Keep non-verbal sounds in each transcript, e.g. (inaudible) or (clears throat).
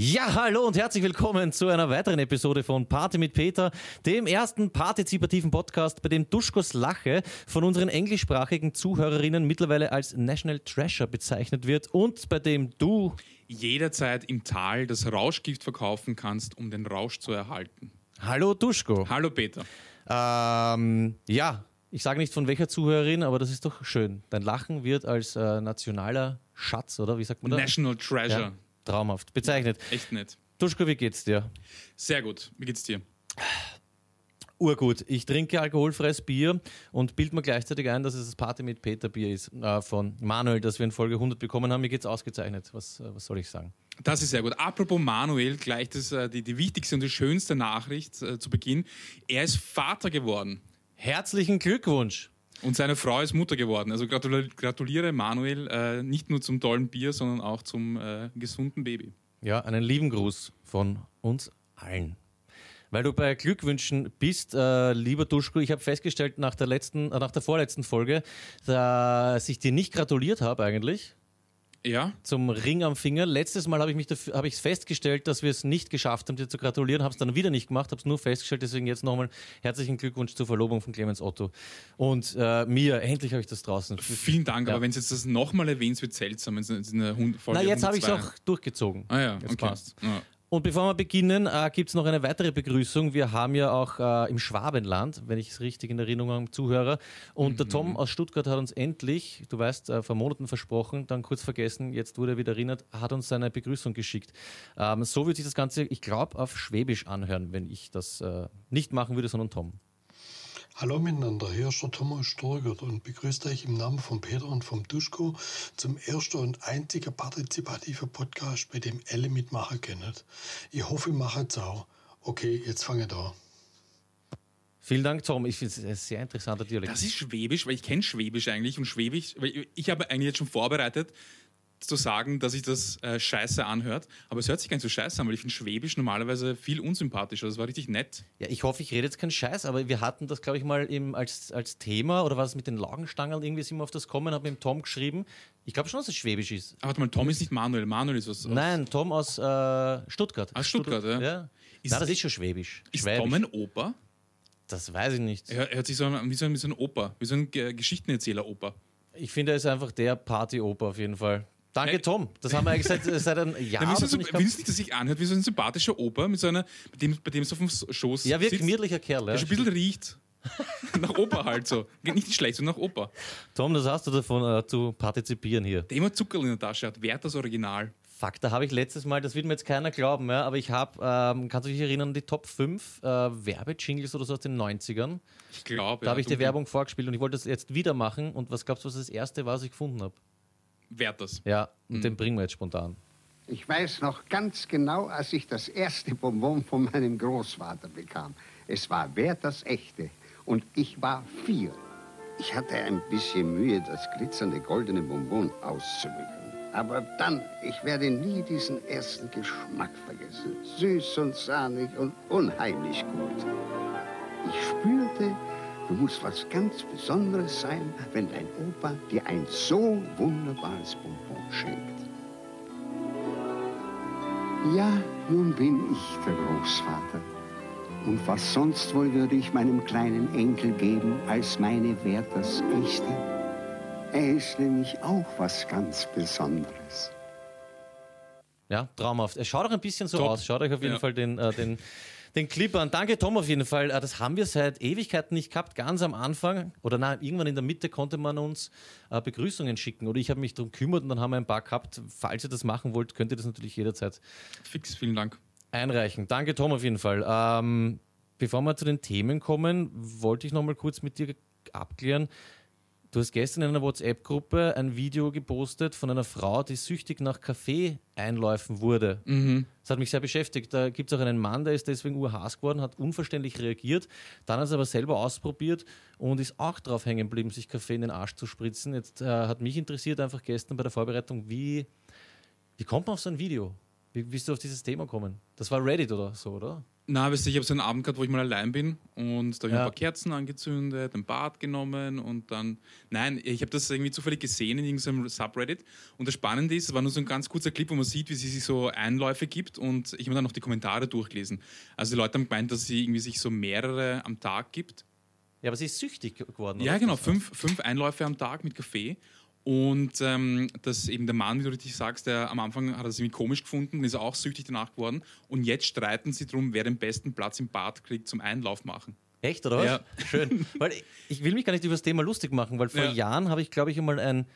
Ja, hallo und herzlich willkommen zu einer weiteren Episode von Party mit Peter, dem ersten partizipativen Podcast, bei dem Duschkos Lache von unseren englischsprachigen Zuhörerinnen mittlerweile als National Treasure bezeichnet wird und bei dem du jederzeit im Tal das Rauschgift verkaufen kannst, um den Rausch zu erhalten. Hallo Duschko. Hallo Peter. Ähm, ja, ich sage nicht von welcher Zuhörerin, aber das ist doch schön. Dein Lachen wird als äh, nationaler Schatz, oder wie sagt man das? National Treasure. Ja, traumhaft. Bezeichnet. Echt nett. Duschko, wie geht's dir? Sehr gut. Wie geht's dir? Urgut. Ich trinke alkoholfreies Bier und bild mir gleichzeitig ein, dass es das Party mit Peter Bier ist äh, von Manuel, das wir in Folge 100 bekommen haben. Mir geht's ausgezeichnet. Was, äh, was soll ich sagen? Das ist sehr gut. Apropos Manuel, gleich das, äh, die, die wichtigste und die schönste Nachricht äh, zu Beginn. Er ist Vater geworden. Herzlichen Glückwunsch! Und seine Frau ist Mutter geworden. Also gratuliere, Manuel äh, nicht nur zum tollen Bier, sondern auch zum äh, gesunden Baby. Ja, einen lieben Gruß von uns allen. Weil du bei Glückwünschen bist, äh, lieber Duschko, ich habe festgestellt nach der letzten, äh, nach der vorletzten Folge, dass ich dir nicht gratuliert habe eigentlich. Ja. Zum Ring am Finger. Letztes Mal habe ich mich dafür, habe ich festgestellt, dass wir es nicht geschafft haben, dir zu gratulieren, habe es dann wieder nicht gemacht, habe es nur festgestellt, deswegen jetzt nochmal herzlichen Glückwunsch zur Verlobung von Clemens Otto. Und äh, mir, endlich habe ich das draußen. Vielen Dank, Ja. aber wenn es jetzt das nochmal erwähnt, wird seltsam. Wenn es eine Hund- Folge Na, jetzt habe ich es 102. auch durchgezogen. Ah ja, Jetzt okay. passt. Ja. Und bevor wir beginnen, äh, gibt es noch eine weitere Begrüßung. Wir haben ja auch äh, im Schwabenland, wenn ich es richtig in Erinnerung habe, Zuhörer. Und der Tom aus Stuttgart hat uns endlich, du weißt, äh, vor Monaten versprochen, dann kurz vergessen, jetzt wurde er wieder erinnert, hat uns seine Begrüßung geschickt. Ähm, so wird sich das Ganze, ich glaube, auf Schwäbisch anhören, wenn ich das äh, nicht machen würde, sondern Tom. Hallo miteinander, hier ist der Thomas Sturgert und begrüße euch im Namen von Peter und vom Duschko zum ersten und einzigen partizipativen Podcast, bei dem alle mitmachen können. Ich hoffe, ihr macht es auch. Okay, jetzt fange ich an. Vielen Dank, Tom. Ich finde es ein sehr interessanter Dialekt. Das ist Schwäbisch, weil ich kenne Schwäbisch eigentlich und Schwäbisch, weil ich, ich habe eigentlich jetzt schon vorbereitet zu sagen, dass sich das äh, scheiße anhört, aber es hört sich gar nicht so scheiße an, weil ich finde Schwäbisch normalerweise viel unsympathischer. Das war richtig nett. Ja, ich hoffe, ich rede jetzt keinen Scheiß, aber wir hatten das, glaube ich, mal im, als, als Thema oder was mit den Laugenstangen, irgendwie sind wir auf das kommen, habe mit dem Tom geschrieben. Ich glaube schon, dass es Schwäbisch ist. Aber warte mal, Tom ist nicht Manuel, Manuel ist was. Nein, Tom aus äh, Stuttgart. Aus Stuttgart, ja. ja. Ist- Nein, das ist schon Schwäbisch. Ist Schwäbisch. Tom ein Opa? Das weiß ich nicht. Er hört sich so an wie so ein, wie so ein Opa, wie so ein Ge- Geschichtenerzähler-Opa. Ich finde, er ist einfach der Party-Opa auf jeden Fall. Danke, Tom. Das haben wir eigentlich seit, seit einem (laughs) Jahr. Ja, so gehabt. du nicht, dass sich anhört wie so ein sympathischer Opa, mit so einer, bei dem, bei dem es auf dem Schoß ja, wirklich sitzt, gemütlicher Kerl. der Ja. schon ein bisschen riecht. (laughs) nach Opa halt so. Nicht schlecht, sondern nach Opa. Tom, das hast du davon äh, zu partizipieren hier. Der immer Zuckerl in der Tasche hat, wert das Original. Fuck, da habe ich letztes Mal, das wird mir jetzt keiner glauben, ja, aber ich habe, ähm, kannst du dich erinnern, die Top 5 äh, Werbejingles oder so aus den 90ern? Ich glaube. Da habe ich die Werbung vorgespielt und ich wollte das jetzt wieder machen und was glaubst du, was das erste war, was ich gefunden habe? Wert das. Ja, Mhm. und den bringen wir jetzt spontan. Ich weiß noch ganz genau, als ich das erste Bonbon von meinem Großvater bekam. Es war wert das echte. Und ich war vier. Ich hatte ein bisschen Mühe, das glitzernde goldene Bonbon auszumischen. Aber dann, ich werde nie diesen ersten Geschmack vergessen. Süß und sahnig und unheimlich gut. Ich spürte, du musst was ganz Besonderes sein, wenn dein Opa dir ein so wunderbares Bonbon schenkt. Ja, nun bin ich der Großvater. Und was sonst wohl würde ich meinem kleinen Enkel geben als meine Werthers echte? Er ist nämlich auch was ganz Besonderes. Ja, traumhaft. Es schaut auch ein bisschen so Top. aus. Schaut euch auf jeden Ja. Fall den, äh, den, den Clip an. Danke, Tom, auf jeden Fall. Äh, das haben wir seit Ewigkeiten nicht gehabt. Ganz am Anfang oder nein, irgendwann in der Mitte konnte man uns äh, Begrüßungen schicken. Oder ich habe mich darum gekümmert und dann haben wir ein paar gehabt. Falls ihr das machen wollt, könnt ihr das natürlich jederzeit Fix, vielen Dank. einreichen. Danke, Tom, auf jeden Fall. Ähm, bevor wir zu den Themen kommen, wollte ich noch mal kurz mit dir abklären. Du hast gestern in einer WhatsApp-Gruppe ein Video gepostet von einer Frau, die süchtig nach Kaffee-Einläufen wurde. Das hat mich sehr beschäftigt. Da gibt es auch einen Mann, der ist deswegen urhaß geworden, hat unverständlich reagiert, dann hat es aber selber ausprobiert und ist auch drauf hängen geblieben, sich Kaffee in den Arsch zu spritzen. Jetzt äh, hat mich interessiert einfach gestern bei der Vorbereitung, wie, wie kommt man auf so ein Video? Wie bist du auf dieses Thema gekommen? Das war Reddit oder so, oder? Na, weißt du, ich habe so einen Abend gehabt, wo ich mal allein bin und da habe ich Ja. ein paar Kerzen angezündet, ein Bad genommen und dann. Nein, ich habe das irgendwie zufällig gesehen in irgendeinem Subreddit. Und das Spannende ist, es war nur so ein ganz kurzer Clip, wo man sieht, wie sie sich so Einläufe gibt und ich habe dann noch die Kommentare durchgelesen. Also die Leute haben gemeint, dass sie irgendwie sich so mehrere am Tag gibt. Ja, aber sie ist süchtig geworden. Ja, genau, fünf, fünf Einläufe am Tag mit Kaffee. Und ähm, dass eben der Mann, wie du richtig sagst, der am Anfang hat er es irgendwie komisch gefunden, ist auch süchtig danach geworden. Und jetzt streiten sie darum, wer den besten Platz im Bad kriegt zum Einlauf machen. Echt, oder was? Ja. Schön. Weil ich, will mich gar nicht über das Thema lustig machen, weil vor Ja. Jahren habe ich, glaube ich, einmal ein,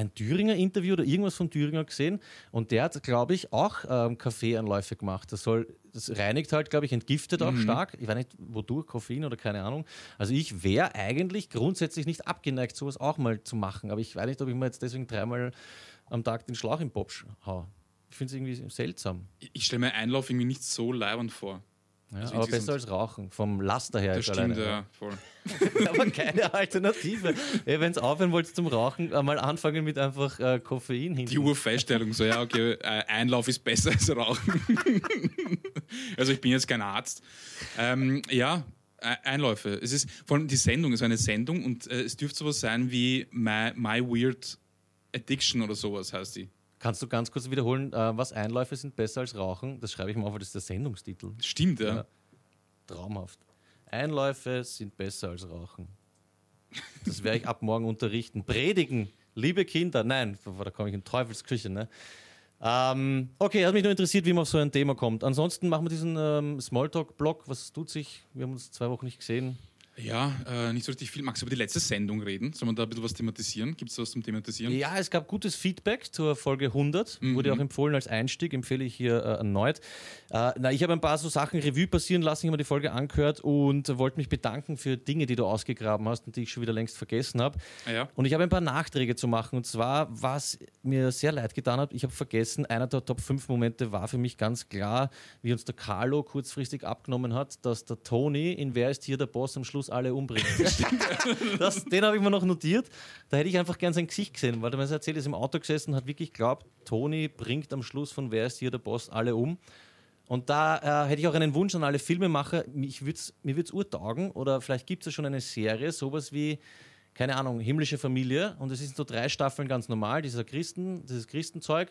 ein Thüringer-Interview oder irgendwas von Thüringer gesehen und der hat, glaube ich, auch ähm, Kaffeeanläufe gemacht. Das, soll, das reinigt halt, glaube ich, entgiftet Mhm. auch stark. Ich weiß nicht, wodurch, Koffein oder keine Ahnung. Also ich wäre eigentlich grundsätzlich nicht abgeneigt, sowas auch mal zu machen, aber ich weiß nicht, ob ich mir jetzt deswegen dreimal am Tag den Schlauch im Popsch hau. Ich finde es irgendwie seltsam. Ich, ich stelle mir Einlauf irgendwie nicht so leibend vor. Ja, Also aber besser als Rauchen, vom Laster her. Das stimmt, alleine, ja, voll. (laughs) aber keine Alternative. Wenn es aufhören wollt zum Rauchen, mal anfangen mit einfach äh, Koffein hin. Die Urfeststellung, so ja, okay, äh, Einlauf ist besser (laughs) als Rauchen. (laughs) also ich bin jetzt kein Arzt. Ähm, ja, Einläufe. Es ist vor allem die Sendung, es ist eine Sendung und äh, es dürfte sowas sein wie My, My Weird Addiction oder sowas heißt die. Kannst du ganz kurz wiederholen, äh, was Einläufe sind besser als Rauchen? Das schreibe ich mal auf, das ist der Sendungstitel. Stimmt, ja. Ja. Traumhaft. Einläufe sind besser als Rauchen. Das werde ich ab morgen unterrichten. Predigen, liebe Kinder. Nein, da komme ich in Teufelsküche. Ne? Ähm, okay, hat mich nur interessiert, wie man auf so ein Thema kommt. Ansonsten machen wir diesen ähm, Smalltalk-Blog. Was tut sich? Wir haben uns zwei Wochen nicht gesehen. Ja, äh, nicht so richtig viel. Magst du über die letzte Sendung reden? Soll man da ein bisschen was thematisieren? Gibt es was zum Thematisieren? Ja, es gab gutes Feedback zur Folge 100. Wurde auch empfohlen als Einstieg, empfehle ich hier äh, erneut. Äh, na, ich habe ein paar so Sachen Revue passieren lassen, ich habe mir die Folge angehört und wollte mich bedanken für Dinge, die du ausgegraben hast und die ich schon wieder längst vergessen habe. Ah, ja. Und ich habe ein paar Nachträge zu machen. Und zwar, was mir sehr leid getan hat, ich habe vergessen, einer der Top 5 Momente war für mich ganz klar, wie uns der Carlo kurzfristig abgenommen hat, dass der Tony in Wer ist hier der Boss am Schluss alle umbringt. (laughs) das, den habe ich mir noch notiert. Da hätte ich einfach gern sein Gesicht gesehen, weil er mir das erzählt, er ist im Auto gesessen und hat wirklich geglaubt, Tony bringt am Schluss von Wer ist hier der Boss alle um. Und da äh, hätte ich auch einen Wunsch an alle Filmemacher. Ich würd's, mir würde es urtaugen oder vielleicht gibt es ja schon eine Serie, sowas wie, keine Ahnung, Himmlische Familie. Und es sind so drei Staffeln ganz normal, dieser Christen, dieses Christenzeug.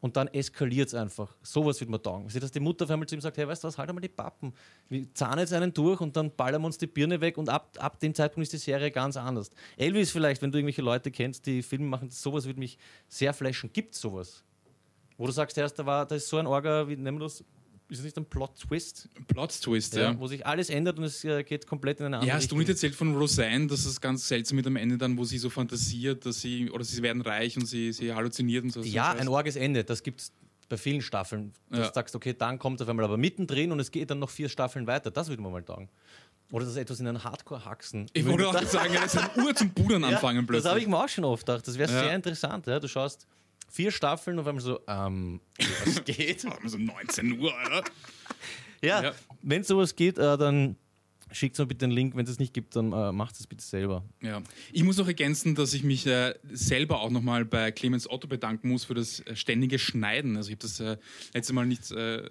Und dann eskaliert es einfach. Sowas wird mir taugen. Sie, dass die Mutter auf einmal zu ihm sagt: Hey, weißt du was, halt einmal die Pappen. Wir zahnen jetzt einen durch und dann ballern wir uns die Birne weg. Und ab, ab dem Zeitpunkt ist die Serie ganz anders. Elvis, vielleicht, wenn du irgendwelche Leute kennst, die Filme machen, sowas würde mich sehr flashen. Gibt es sowas? Wo du sagst, erst, da, war, da ist so ein Orga, wie nennen wir das? Ist es nicht ein Plot-Twist? Plot-Twist, ja. Ja. Wo sich alles ändert und es äh, geht komplett in eine andere Ja, hast du Richtung. nicht erzählt von Roseanne, dass es ganz seltsam mit am Ende dann, wo sie so fantasiert, dass sie, oder sie werden reich und sie, sie halluziniert und so. Ja, ein orges Ende. Das gibt es bei vielen Staffeln. Du Ja. sagst, okay, dann kommt auf einmal aber mittendrin und es geht dann noch vier Staffeln weiter. Das würde man mal taugen. Oder dass etwas in einen Hardcore-Haxen. Ich wollte auch sagen, er ist ein Uhr zum Pudern (laughs) anfangen Das plötzlich. habe ich mir auch schon oft gedacht. Das wäre Ja. sehr interessant. Ja? Du schaust vier Staffeln und auf einmal so, ähm, was (laughs) geht? So 19 Uhr, oder? ja, Ja. wenn sowas geht, äh, dann schickt mir bitte den Link. Wenn es es nicht gibt, dann äh, macht es bitte selber. Ja. Ich muss noch ergänzen, dass ich mich äh, selber auch nochmal bei Clemens Otto bedanken muss für das äh, ständige Schneiden. Also ich habe das äh, letzte Mal nicht äh,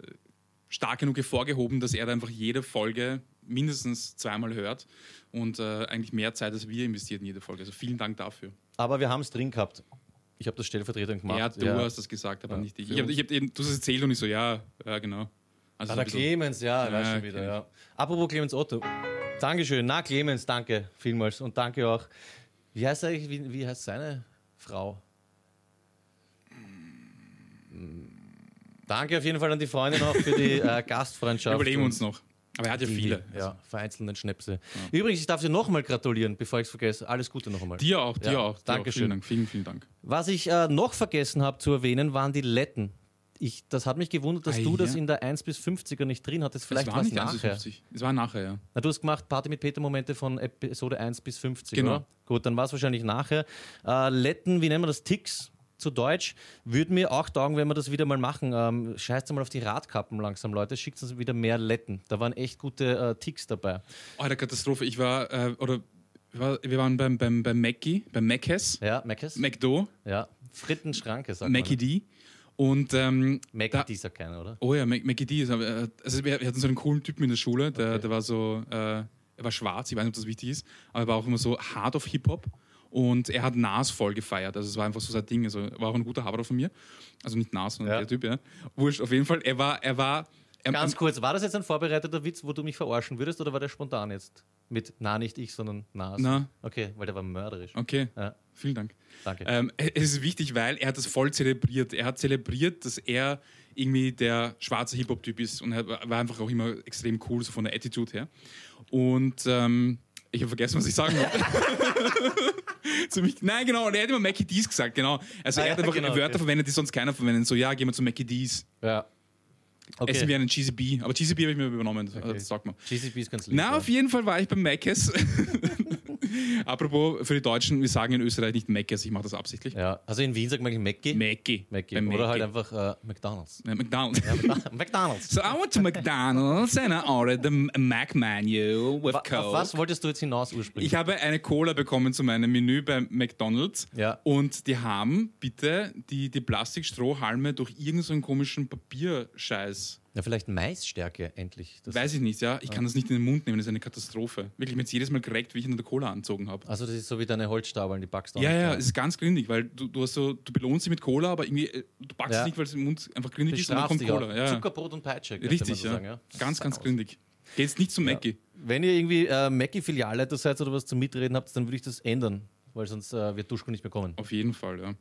stark genug hervorgehoben, dass er da einfach jede Folge mindestens zweimal hört und äh, eigentlich mehr Zeit als wir investiert in jede Folge. Also vielen Dank dafür. Aber wir haben es drin gehabt. Ich habe das stellvertretend gemacht. ja, du hast das gesagt, aber Ja, nicht ich. Ich habe hab, eben- du hast es erzählt und ich so, ja, ja genau. Also Ah, der Clemens, ja, Ja, schon wieder, ja. Apropos Clemens Otto. Dankeschön. Na, Clemens, danke vielmals. Und danke auch. Wie heißt eigentlich, wie, wie heißt seine Frau? Hm. Danke auf jeden Fall an die Freundin auch für die äh, (laughs) Gastfreundschaft. Überlegen wir uns noch. Aber er hat ja die- viele. Ja, vereinzelten Schnäpse. Übrigens, ich darf dir nochmal gratulieren, bevor ich es vergesse. Alles Gute noch einmal. Dir auch, dir Ja, auch. Dir Dankeschön. Auch. Vielen Dank, vielen, vielen Dank. Was ich äh, noch vergessen habe zu erwähnen, waren die Letten. Ich, das hat mich gewundert, dass Ah, du das ja. in der 1 bis 50er nicht drin hattest. Vielleicht das war war es nicht nachher. 50. Es war nachher, ja. Na, du hast gemacht Party mit Peter Momente von Episode 1 bis 50, Genau. oder? Gut, dann war es wahrscheinlich nachher. Äh, Letten, wie nennen wir das? Ticks zu Deutsch. Würde mir auch taugen, wenn wir das wieder mal machen. Ähm, scheißt mal auf die Radkappen langsam, Leute. Schickt uns wieder mehr Letten. Da waren echt gute äh, Ticks dabei. Oh, der Katastrophe. Ich war, äh, oder wir war- wir waren beim, beim, beim Mackie, beim Mackes, Ja, Meckes? McDo, ja, Frittenschranke, sagt Mackie man. D. Und ähm, Mac da- D sagt keiner, oder? Oh ja, Mac- Mackie D. ist äh, Also wir, wir hatten so einen coolen Typen in der Schule, der, der war so, äh, er war schwarz, ich weiß nicht, ob das wichtig ist, aber er war auch immer so hard auf Hip-Hop und er hat Nas voll gefeiert. Also es war einfach so sein Ding. Also er war auch ein guter Haber von mir. Also nicht Nas, sondern Ja. der Typ, ja. Wurscht, auf jeden Fall. Er war, er war. Er, Ganz kurz, war das jetzt ein vorbereiteter Witz, wo du mich verarschen würdest, oder war der spontan jetzt? Mit na, nicht ich, sondern Nas. Na. Okay, weil der war mörderisch. Okay, Ja, vielen Dank. danke. Ähm, es ist wichtig, weil er hat das voll zelebriert. Er hat zelebriert, dass er irgendwie der schwarze Hip-Hop-Typ ist und er war einfach auch immer extrem cool, so von der Attitude her. Und ähm, ich habe vergessen, was ich sagen wollte. (laughs) Nein, genau, und er hat immer Mackie D's gesagt, genau. Also Ah, er hat ja, einfach genau, Wörter okay. verwendet, die sonst keiner verwendet. So, ja, gehen wir zu Mackie D's. ja. Okay. Essen wir einen Cheesy B. Aber Cheesy B habe ich mir übernommen, das sagt man. GCP ist ganz lieb. Na, ja. auf jeden Fall war ich beim Maccas. (laughs) (laughs) Apropos für die Deutschen, wir sagen in Österreich nicht Maccas, ich mache das absichtlich. Ja, also in Wien sagt man. Mackie. Mackie. Beim Oder halt Mackie. einfach äh, McDonalds. Ja, McDonald's. (laughs) McDonalds. So I went to McDonald's and I ordered the Mac menu with Wa- Coke. Auf was wolltest du jetzt hinaus ursprünglich? Ich habe eine Cola bekommen zu meinem Menü bei McDonald's Ja. und die haben bitte die, die Plastikstrohhalme durch irgendeinen so komischen Papierscheiß. Ja, vielleicht Maisstärke endlich. Das, Weiß ich nicht, ja. Ich kann das nicht in den Mund nehmen, das ist eine Katastrophe. Wirklich, mir ist jedes Mal gereckt, wie ich in der Cola anzogen habe. also das ist so wie deine Holzstabeln, die backst du auch Ja, nicht ja, rein. es ist ganz gründig, weil du, du hast so, du belohnst sie mit Cola, aber irgendwie, äh, du backst Ja. es nicht, weil es im Mund einfach gründig ist und dann Bestrafst kommt dich Cola. auch. Ja. Zuckerbrot und Peitsche. könnte Richtig, man so ja. sagen. Ganz, ganz Saus. gründig. Geht's nicht zum Mackie. Wenn ihr irgendwie äh, Mackie-Filialleiter seid oder was zum Mitreden habt, dann würde ich das ändern, weil sonst äh, wird Duschko nicht mehr kommen. Auf jeden Fall, ja.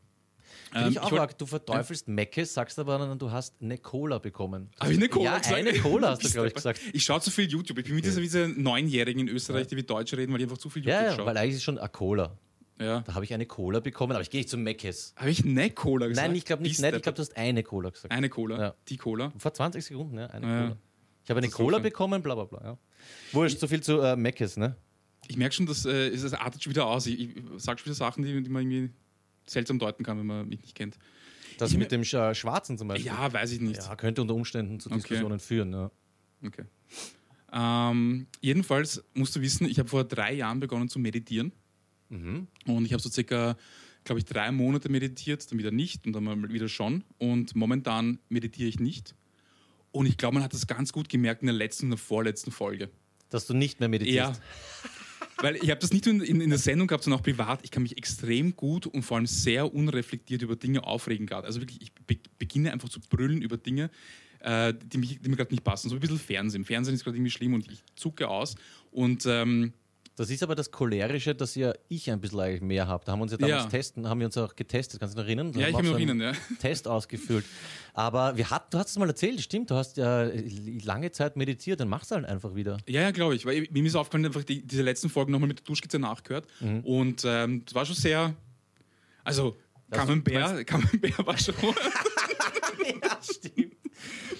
Ähm, ich auch wollt- arg. Du verteufelst Meckes, sagst aber dann, du hast eine Cola bekommen. Habe ich eine Cola Ja, gesagt? eine Cola hast du, glaube (laughs) ich, gesagt. Ich schaue zu viel YouTube. Ich bin mit dieser diese Neunjährigen in Österreich, die wie Deutsch reden, weil ich einfach zu viel YouTube Ja, ja, schaue. weil eigentlich ist schon eine Cola. Ja. Da habe ich eine Cola bekommen, aber ich gehe nicht zum Meckes. Habe ich eine Cola gesagt? Nein, ich glaube nicht. Nein, ich glaube, du hast eine Cola gesagt. Eine Cola. Ja. Die Cola. Vor 20 Sekunden, ja, eine Ja. Cola. Ich habe eine. Cola bekommen, bla bla bla. Ja. Wurscht, so viel zu äh, Meckes, ne? Ich merke schon, dass äh, es es artet schon wieder aus. Ich, ich sage schon wieder Sachen, die, die man irgendwie seltsam deuten kann, wenn man mich nicht kennt. Das Ich mit dem äh, Schwarzen zum Beispiel. Ja, weiß ich nicht. Ja, könnte unter Umständen zu Okay. Diskussionen führen. Ja. Okay. Ähm, jedenfalls musst du wissen, ich habe vor drei Jahren begonnen zu meditieren. Mhm. Und ich habe so circa, glaube ich, drei Monate meditiert, dann wieder nicht und dann mal wieder schon. Und momentan meditiere ich nicht. Und ich glaube, man hat das ganz gut gemerkt in der letzten und der vorletzten Folge. Dass du nicht mehr meditierst. Ja. (laughs) Weil ich habe das nicht nur in, in, der Sendung gehabt, sondern auch privat. Ich kann mich extrem gut und vor allem sehr unreflektiert über Dinge aufregen gerade. Also wirklich, ich be beginne einfach zu brüllen über Dinge, äh, die, mich, die mir gerade nicht passen. So ein bisschen Fernsehen. Fernsehen ist gerade irgendwie schlimm und ich zucke aus. Und ähm, Das ist aber das Cholerische, dass ja ich ein bisschen eigentlich mehr habe. Da haben wir uns ja damals Ja. testen, haben wir uns auch getestet. Kannst du dich noch erinnern? Da ja, ich auch mich erinnern, ja. Test ausgefüllt. Aber wir hat, du hast es mal erzählt, stimmt. Du hast ja lange Zeit meditiert, dann machst du halt einfach wieder. Ja, ja, glaube ich. Weil mir ist aufgefallen, einfach die, diese letzten Folgen nochmal mit der Duschkizze nachgehört. Mhm. Und ähm, das war schon sehr. Also, Camembert, Camembert war schon. (laughs) ja, stimmt.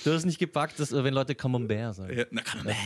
Du hast nicht gepackt, dass, äh, wenn Leute Camembert sagen. ja, na, Camembert.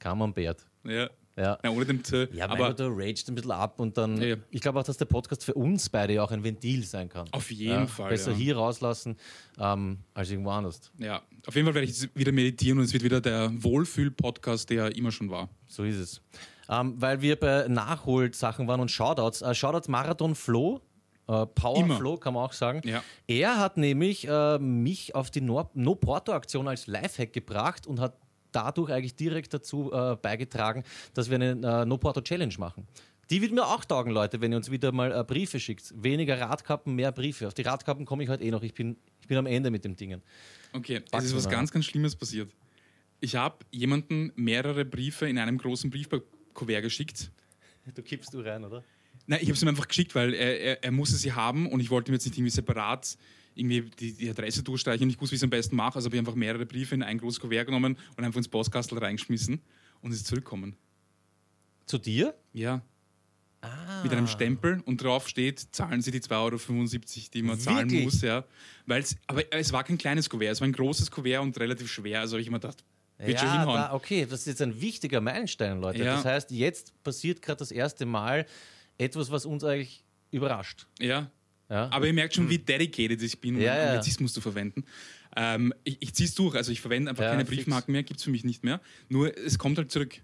Camembert. Ja. Ja. ja, ohne dem T. Ja, aber du ragest ein bisschen ab und dann. Ja. Ich glaube auch, dass der Podcast für uns beide ja auch ein Ventil sein kann. Auf jeden ja, Fall, Besser ja. hier rauslassen ähm, als irgendwo anders. ja, auf jeden Fall werde ich jetzt wieder meditieren und es wird wieder der Wohlfühl-Podcast, der immer schon war. So ist es. Ähm, weil wir bei Nachholsachen waren und Shoutouts. Äh, Shoutouts Marathon Flo. Äh, Power Immer. Flow kann man auch sagen. Ja. Er hat nämlich äh, mich auf die No- No-Porto-Aktion als Lifehack gebracht und hat dadurch eigentlich direkt dazu äh, beigetragen, dass wir eine äh, No-Porto-Challenge machen. Die wird mir auch taugen, Leute, wenn ihr uns wieder mal äh, Briefe schickt. Weniger Radkappen, mehr Briefe. Auf die Radkappen komme ich heute eh noch. Ich bin, ich bin am Ende mit dem Dingen. Okay, es Packen ist was mal. ganz, ganz Schlimmes passiert. Ich habe jemanden mehrere Briefe in einem großen Briefkuvert geschickt. Du kippst du rein, oder? Nein, ich habe es ihm einfach geschickt, weil er, er, er musste sie haben und ich wollte ihm jetzt nicht irgendwie separat irgendwie die, die Adresse durchstreichen und ich wusste, wie ich es am besten mache. Also habe ich einfach mehrere Briefe in ein großes Kuvert genommen und einfach ins Postkastel reingeschmissen und es ist zurückgekommen. Zu dir? Ja, Ah. mit einem Stempel und drauf steht, zahlen Sie die 2,75 Euro, die man zahlen Wirklich? muss. Ja. Weil's, aber es war kein kleines Kuvert, es war ein großes Kuvert und relativ schwer. Also habe ich immer gedacht, wird schon ja, hinhauen. da, okay, das ist jetzt ein wichtiger Meilenstein, Leute. Ja. Das heißt, jetzt passiert gerade das erste Mal etwas, was uns eigentlich überrascht. Ja, Ja? aber ihr merkt schon, wie dedicated ich bin, um Ja, ja. Anglizismus zu verwenden. Ähm, ich ich ziehe es durch, also ich verwende einfach Ja, keine fix. Briefmarken mehr, gibt es für mich nicht mehr. Nur es kommt halt zurück.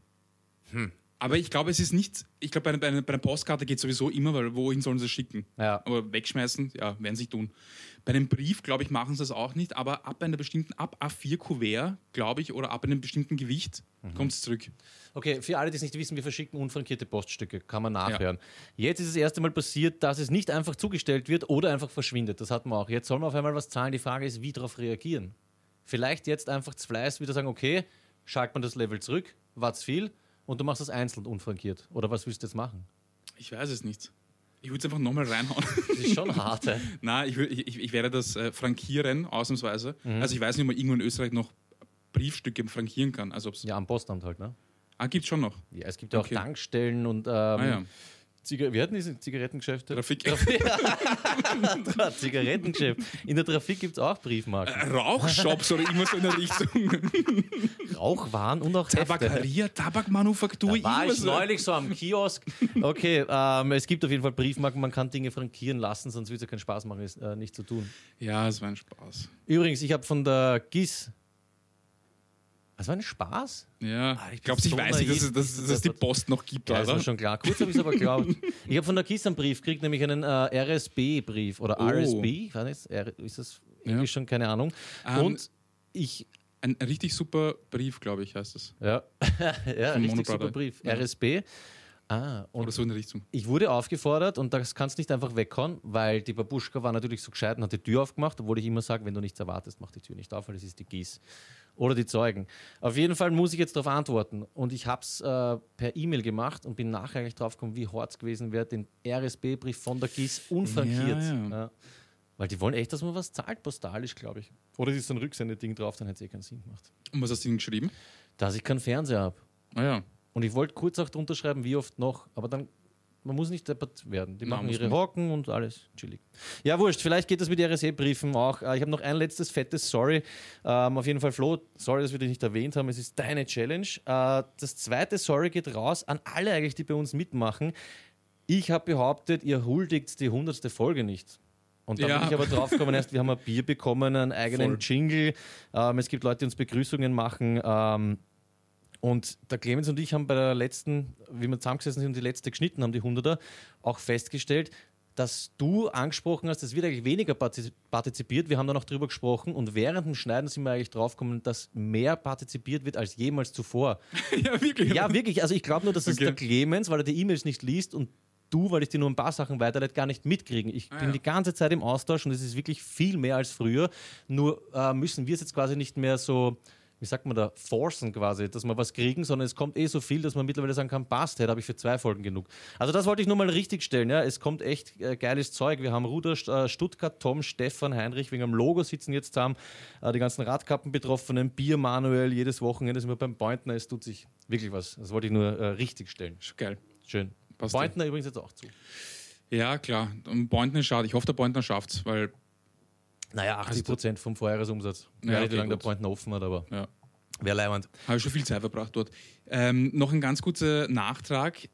Aber ich glaube, es ist nicht, ich glaube, bei, einer- bei, bei einer Postkarte geht sowieso immer, weil wohin sollen sie es schicken? Ja. Aber wegschmeißen, ja, werden sie tun. Bei einem Brief, glaube ich, machen sie das auch nicht, aber ab einer bestimmten, ab A4 Kuvert, glaube ich, oder ab einem bestimmten Gewicht Mhm. kommt es zurück. Okay, für alle, die es nicht wissen, wir verschicken unfrankierte Poststücke, kann man nachhören. Jetzt ist das erste Mal passiert, dass es nicht einfach zugestellt wird oder einfach verschwindet. Das hatten wir auch. Jetzt soll man auf einmal was zahlen. Die Frage ist, wie darauf reagieren. Vielleicht jetzt einfach zu Fleiß wieder sagen, okay, schaltet man das Level zurück, war zu viel und du machst das einzeln unfrankiert. Oder was willst du jetzt machen? Ich weiß es nicht. Ich würde es einfach nochmal reinhauen. Das ist schon hart. ey. (laughs) Nein, ich, ich, ich- werde das äh, frankieren, ausnahmsweise. Mhm. Also ich weiß nicht, ob man irgendwo in Österreich noch Briefstücke frankieren kann. Also ob's, Ja, am Postamt halt, ne? Ah, gibt schon noch. Ja, es gibt ja auch Okay. Tankstellen und ähm, Ah ja. Ziga wie hatten diese Zigarettengeschäfte? Trafik. (laughs) (laughs) Zigarettengeschäft. In der Trafik gibt es auch Briefmarken. Rauchshops oder immer so in der Richtung. (laughs) Rauchwaren und auch Hefte. Tabakaria, Tabakmanufaktur, Da war ich so. neulich so am Kiosk. Okay, ähm, es gibt auf jeden Fall Briefmarken, man kann Dinge frankieren lassen, sonst wird es ja keinen Spaß machen, es äh, nicht zu tun. Ja, es war ein Spaß. Übrigens, ich habe von der GIS. Das war ein Spaß? Ja, Ah, ich glaube, ich so weiß nicht, dass, es- dass, dass es die Post noch gibt, Ja, ist oder? mir schon klar. Kurz habe ich es aber geglaubt. Ich habe von der GIS einen Brief gekriegt, nämlich einen äh, RSB-Brief oder Oh. RSB. Ich weiß nicht, ist das Englisch schon? Keine Ahnung. Ähm, Und ich Ein richtig super Brief, glaube ich, heißt es. Ja, (laughs) ja richtig super. Brief. Ja. RSB. Ah, und Oder so in der Richtung. ich wurde aufgefordert und das kannst du nicht einfach weghauen, weil die Babuschka war natürlich so gescheit und hat die Tür aufgemacht, obwohl ich immer sage, wenn du nichts erwartest, mach die Tür nicht auf, weil das ist die Gieß. Oder die Zeugen. Auf jeden Fall muss ich jetzt darauf antworten. Und ich habe es äh, per E-Mail gemacht und bin nachher eigentlich drauf gekommen, wie hart es gewesen wäre, den RSB-Brief von der Gieß unfrankiert. Ja, ja. Ja. Weil die wollen echt, dass man was zahlt, postalisch, glaube ich. Oder es ist ein Rücksendeding drauf, dann hätte es eh keinen Sinn gemacht. Und was hast du ihnen geschrieben? Dass ich keinen Fernseher habe. Ah ja. Und ich wollte kurz auch drunter schreiben, wie oft noch, aber dann, man muss nicht deppert werden. Die Nein, machen ihre Hocken und alles chillig. Ja, wurscht, vielleicht geht das mit RSE-Briefen auch. Äh, Ich habe noch ein letztes fettes Sorry. Ähm, auf jeden Fall, Flo, sorry, dass wir dich nicht erwähnt haben. Es ist deine Challenge. Äh, das zweite Sorry geht raus an alle eigentlich, die bei uns mitmachen. Ich habe behauptet, ihr huldigt die hundertste Folge nicht. Und dann Ja. bin ich aber draufgekommen, erst wir haben ein Bier bekommen, einen eigenen Voll. Jingle. Ähm, es gibt Leute, die uns Begrüßungen machen. Ähm, und der Clemens und ich haben bei der letzten, wie wir zusammengesessen sind und die letzte geschnitten haben, die 100er, auch festgestellt, dass du angesprochen hast, es wird eigentlich weniger partizi- partizipiert. Wir haben da noch drüber gesprochen und während dem Schneiden sind wir eigentlich draufgekommen, dass mehr partizipiert wird als jemals zuvor. (laughs) ja, wirklich. Ja, wirklich. Also ich glaube nur, dass es Okay. der Clemens, weil er die E-Mails nicht liest und du, weil ich dir nur ein paar Sachen weiterleite, gar nicht mitkriegen. Ich Ah, bin ja. die ganze Zeit im Austausch und es ist wirklich viel mehr als früher. Nur äh, müssen wir es jetzt quasi nicht mehr so, wie sagt man da, forcen quasi, dass wir was kriegen, sondern es kommt eh so viel, dass man mittlerweile sagen kann, passt, hey, da habe ich für zwei Folgen genug. Also das wollte ich nur mal richtig stellen. Ja. Es kommt echt äh, geiles Zeug. Wir haben Ruder, äh, Stuttgart, Tom, Stefan, Heinrich wegen am Logo sitzen jetzt zusammen, äh, die ganzen Radkappen-Betroffenen, Bier, Manuel, jedes Wochenende sind wir beim Pointner. Es tut sich wirklich was. Das wollte ich nur äh, richtig stellen. Geil. Schön. Passt Pointner übrigens jetzt auch zu. Ja, klar. Und Beutner schade. Ich hoffe, der schafft es, weil, Naja, 80 Prozent vom Vorjahresumsatz. Ja, weiß nicht, wie okay, lange der gut. Pointner offen hat, aber ja, wäre leibend. habe ich schon viel Zeit verbracht dort. Ähm, noch ein ganz kurzer Nachtrag.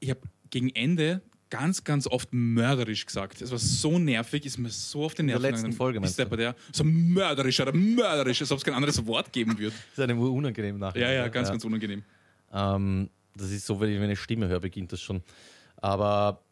Ich habe gegen Ende ganz, ganz oft mörderisch gesagt. Es war so nervig, ist mir so auf der Nerven letzten gegangen. Folge, Ist meinst der bei der so mörderisch oder mörderisch, als ob es kein anderes Wort geben würde. Das (laughs) ist einem unangenehm nachher. Ja, ja, ganz, ganz unangenehm. Ähm, das ist so, wenn ich meine Stimme höre, beginnt das schon. Aber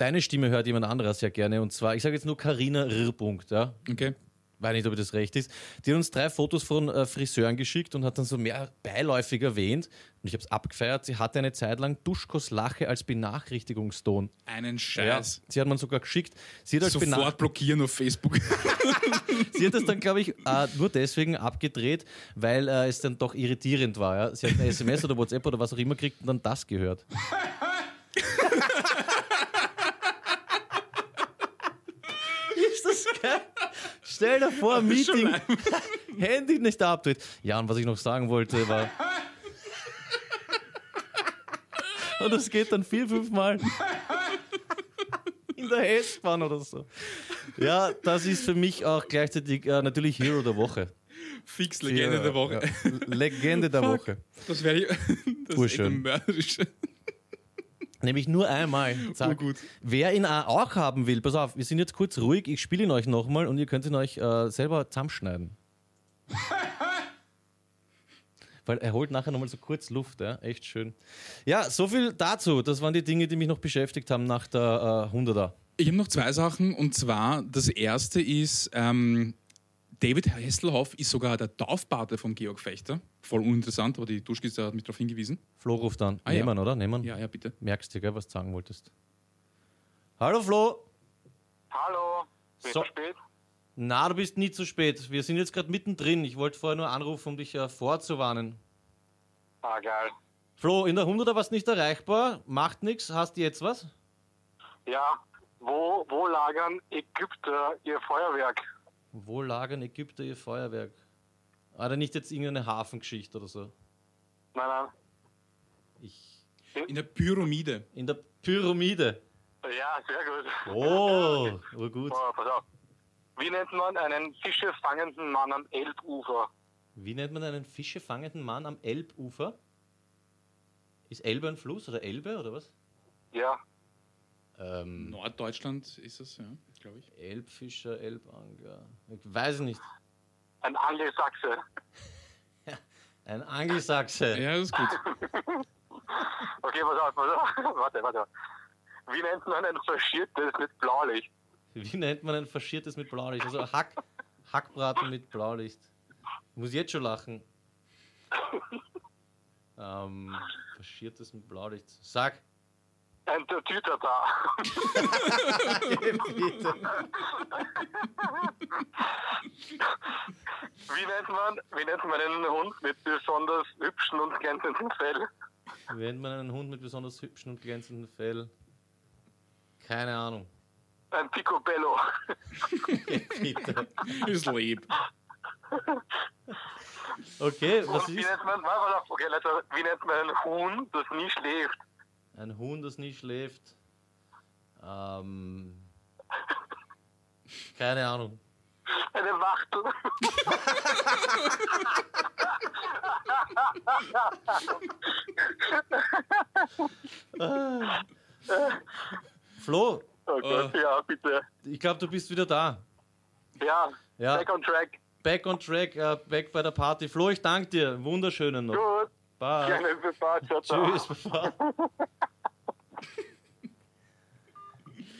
deine Stimme hört jemand anderer sehr gerne. Und zwar, ich sage jetzt nur Carina R. Punkt, ja. Okay. Weiß nicht, ob das recht ist. Die hat uns drei Fotos von äh, Friseuren geschickt und hat dann so mehr beiläufig erwähnt. Und ich habe es abgefeiert. Sie hatte eine Zeit lang Duschkos Lache als Benachrichtigungston. Einen Scheiß. Sie hat man sogar geschickt. Sie hat, als Sofort blockieren auf Facebook. (laughs) sie hat das dann, glaube ich, äh, nur deswegen abgedreht, weil äh, es dann doch irritierend war. Ja? Sie hat eine SMS oder WhatsApp oder was auch immer gekriegt und dann das gehört. (laughs) Ist das geil? Stell dir vor, Meeting, (laughs) Handy nicht abdreht. Ja, und was ich noch sagen wollte, war. (laughs) Und das geht dann vier, fünf Mal. In der S-Bahn oder so. Ja, das ist für mich auch gleichzeitig äh, natürlich Hero der Woche. Fix Legende Ja, der Woche. Ja. Legende der Fuck. Woche. Das wäre (laughs) das ist echt Urschön. Nämlich nur einmal. (laughs) Zack. Urgut. Wer ihn auch haben will, pass auf, wir sind jetzt kurz ruhig, ich spiele ihn euch nochmal und ihr könnt ihn euch äh, selber zusammenschneiden. (laughs) Weil er holt nachher nochmal so kurz Luft, ja? echt schön. Ja, so viel dazu. Das waren die Dinge, die mich noch beschäftigt haben nach der äh, 100er. Ich habe noch zwei Sachen und zwar das erste ist, ähm, David Hasselhoff ist sogar der Taufpate von Georg Fechter. Voll uninteressant, aber die Duschkiste hat mich darauf hingewiesen. Flo ruft an. Ah, ja. Nehmen, oder? Nehmen. Ja, ja, bitte. Merkst du, gell, was du sagen wolltest. Hallo Flo. Hallo, bin So. so. spät? Na, du bist nie zu spät. Wir sind jetzt gerade mittendrin. Ich wollte vorher nur anrufen, um dich äh, vorzuwarnen. Ah, geil. Flo, in der 100er warst nicht erreichbar. Macht nichts. Hast du jetzt was? Ja, wo, wo lagern Ägypter ihr Feuerwerk? Wo lagern Ägypter ihr Feuerwerk? Oder nicht jetzt irgendeine Hafengeschichte oder so? Nein, nein. Ich. In der Pyramide. In der Pyramide. Ja, sehr gut. Oh, urgut. (laughs) Oh, pass auf. Wie nennt man einen Fische fangenden Mann am Elbufer? Wie nennt man einen fischefangenden Mann am Elbufer? Ist Elbe ein Fluss oder Elbe oder was? Ja, Ähm, Norddeutschland ist es, ja, glaube ich. Elbfischer, Elbangler. Ich weiß nicht. ein Angelsachse. Ein Angelsachse. Ja, das ist gut. (laughs) Okay, pass auf, pass auf. (laughs) Warte, warte. Wie nennt man ein Faschiertes mit Blaulicht? Wie nennt man ein faschiertes mit Blaulicht? Also Hack, Hackbraten mit Blaulicht. Ich muss jetzt schon lachen. (laughs) Ähm, faschiertes mit Blaulicht. Sag. Ein Tatütata. Bitte. Wie nennt man, wie nennt man einen Hund mit besonders hübschen und glänzenden Fell? Wie nennt man einen Hund mit besonders hübschen und glänzendem Fell? Keine Ahnung. Ein Picobello. Bitte. (laughs) Ist lieb. Okay, was Und wie ist? nennt man, warte, warte, okay, letzter, wie nennt man ein Huhn, das nie schläft? Ein Huhn, das nie schläft. Ähm, keine Ahnung. Eine Wachtel. Flo, Oh Gott, ja, bitte. ich glaube, du bist wieder da. Ja, Ja. back on track. Back on track, äh, back bei der Party. Flo, ich danke dir. Wunderschönen noch. Gut, Bye. gerne bis bald. Ciao, ciao. Tschüss, Baba.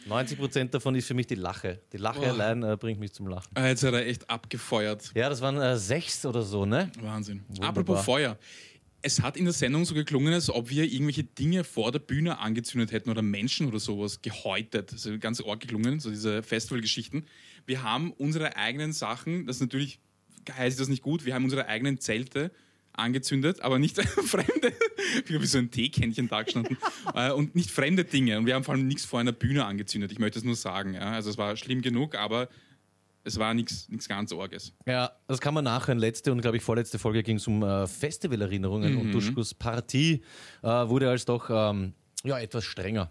90% davon ist für mich die Lache. Die Lache Boah. allein äh, bringt mich zum Lachen. Ah, Jetzt hat er echt abgefeuert. Ja, das waren äh, sechs oder so, ne? Wahnsinn. Wunderbar. Apropos Feuer. Es hat in der Sendung so geklungen, als ob wir irgendwelche Dinge vor der Bühne angezündet hätten oder Menschen oder sowas gehäutet. Also ganz arg geklungen, so diese Festivalgeschichten. Wir haben unsere eigenen Sachen, das ist natürlich heißt das nicht gut, wir haben unsere eigenen Zelte angezündet, aber nicht (laughs) fremde, wie so ein Teekännchen da gestanden, (laughs) äh, und nicht fremde Dinge. Und wir haben vor allem nichts vor einer Bühne angezündet, ich möchte es nur sagen. Ja? Also es war schlimm genug, aber es war nichts nichts ganz Orges. Ja, das kann man nachhören. Letzte und, glaube ich, vorletzte Folge ging es um äh, Festivalerinnerungen und Duschkos Partie äh, wurde als doch ähm, ja, etwas strenger.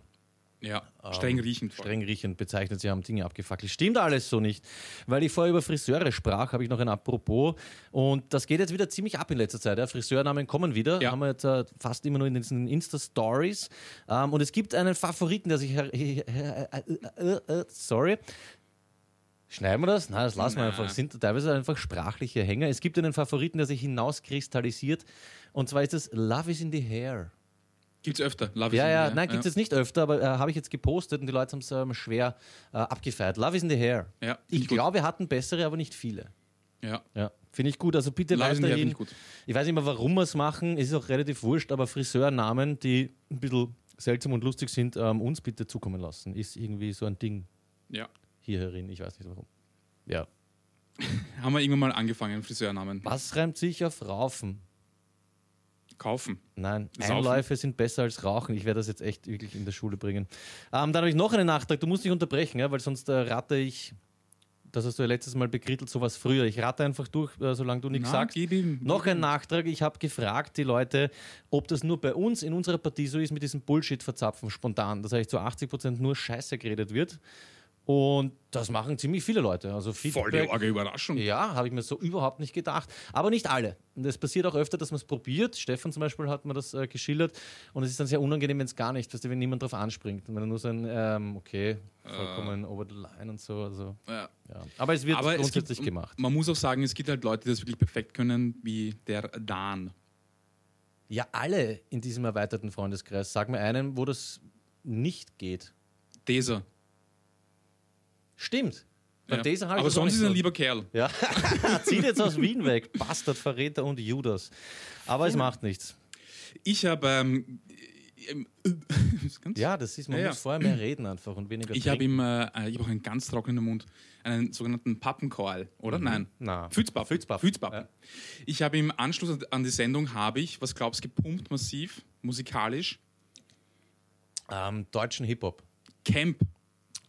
Ja, streng riechend. streng riechend bezeichnet, sie haben Dinge abgefackelt. Stimmt alles so nicht. Weil ich vorher über Friseure sprach, habe ich noch ein Apropos. Und das geht jetzt wieder ziemlich ab in letzter Zeit. Ja. Friseurnamen kommen wieder. Ja. Haben wir jetzt äh, fast immer nur in diesen Insta-Stories. Ähm, und es gibt einen Favoriten, der sich. her- äh, äh, äh, sorry. Schneiden wir das? Nein, das lassen wir Na. einfach. Es sind teilweise einfach sprachliche Hänger. Es gibt einen Favoriten, der sich hinauskristallisiert. Und zwar ist es Love is in the Hair. Gibt's öfter. Love Ja, is ja, the nein, Air. gibt es jetzt nicht öfter, aber äh, habe ich jetzt gepostet und die Leute haben es ähm, schwer äh, abgefeiert. Love is in the hair. Ja, ich glaube, wir hatten bessere, aber nicht viele. Ja. Ja, finde ich gut. Also bitte Love weiterhin. ich gut. Ich weiß nicht mehr, warum wir es machen. Es ist auch relativ wurscht, aber Friseurnamen, die ein bisschen seltsam und lustig sind, ähm, uns bitte zukommen lassen. Ist irgendwie so ein Ding ja. hier herin. Ich weiß nicht warum. Ja. (laughs) Haben wir irgendwann mal angefangen, Friseurnamen. Was reimt sich auf Raufen? Kaufen. Nein, Saufen. Einläufe sind besser als Rauchen. Ich werde das jetzt echt wirklich in der Schule bringen. Ähm, dann habe ich noch einen Nachtrag. Du musst dich unterbrechen, ja, weil sonst äh, rate ich, das hast du ja letztes Mal bekrittelt, sowas früher. Ich rate einfach durch, äh, solange du nichts sagst. ihm. Noch ein Nachtrag. Ich habe gefragt, die Leute, ob das nur bei uns in unserer Partie so ist mit diesem Bullshit-Verzapfen spontan. Das heißt, zu 80% nur Scheiße geredet wird. Und das machen ziemlich viele Leute. Also Voll die arge Überraschung. ja, habe ich mir so überhaupt nicht gedacht. Aber nicht alle. Und es passiert auch öfter, dass man es probiert. Stefan zum Beispiel hat mir das äh, geschildert. Und es ist dann sehr unangenehm, wenn es gar nicht, weißt du, wenn niemand drauf anspringt. Und wenn er nur so ein, ähm, okay, vollkommen over the line und so. Also, Ja. ja. Aber es wird Aber es grundsätzlich gibt, gemacht. man muss auch sagen, es gibt halt Leute, die das wirklich perfekt können, wie der Dan. Ja, alle in diesem erweiterten Freundeskreis. Sag mir einen, wo das nicht geht. Dieser. Stimmt. Ja. Aber sonst ist er ein lieber Kerl. Ja, (laughs) zieht jetzt aus Wien weg. Bastard, Verräter und Judas. Aber es macht nichts. Ich habe ähm, ähm, (laughs) Ja, das ist, man Ja, ja. muss vorher mehr reden einfach und weniger Ich habe ihm, äh, ich habe auch einen ganz trockenen Mund, einen sogenannten Pappenkoal, oder? Nein. Na. Fützpappen. Fützpappen. Fützpappen. Ja. Ich habe im Anschluss an- an die Sendung habe ich, was glaubst du, gepumpt massiv, musikalisch, Ähm, deutschen Hip-Hop. Camp.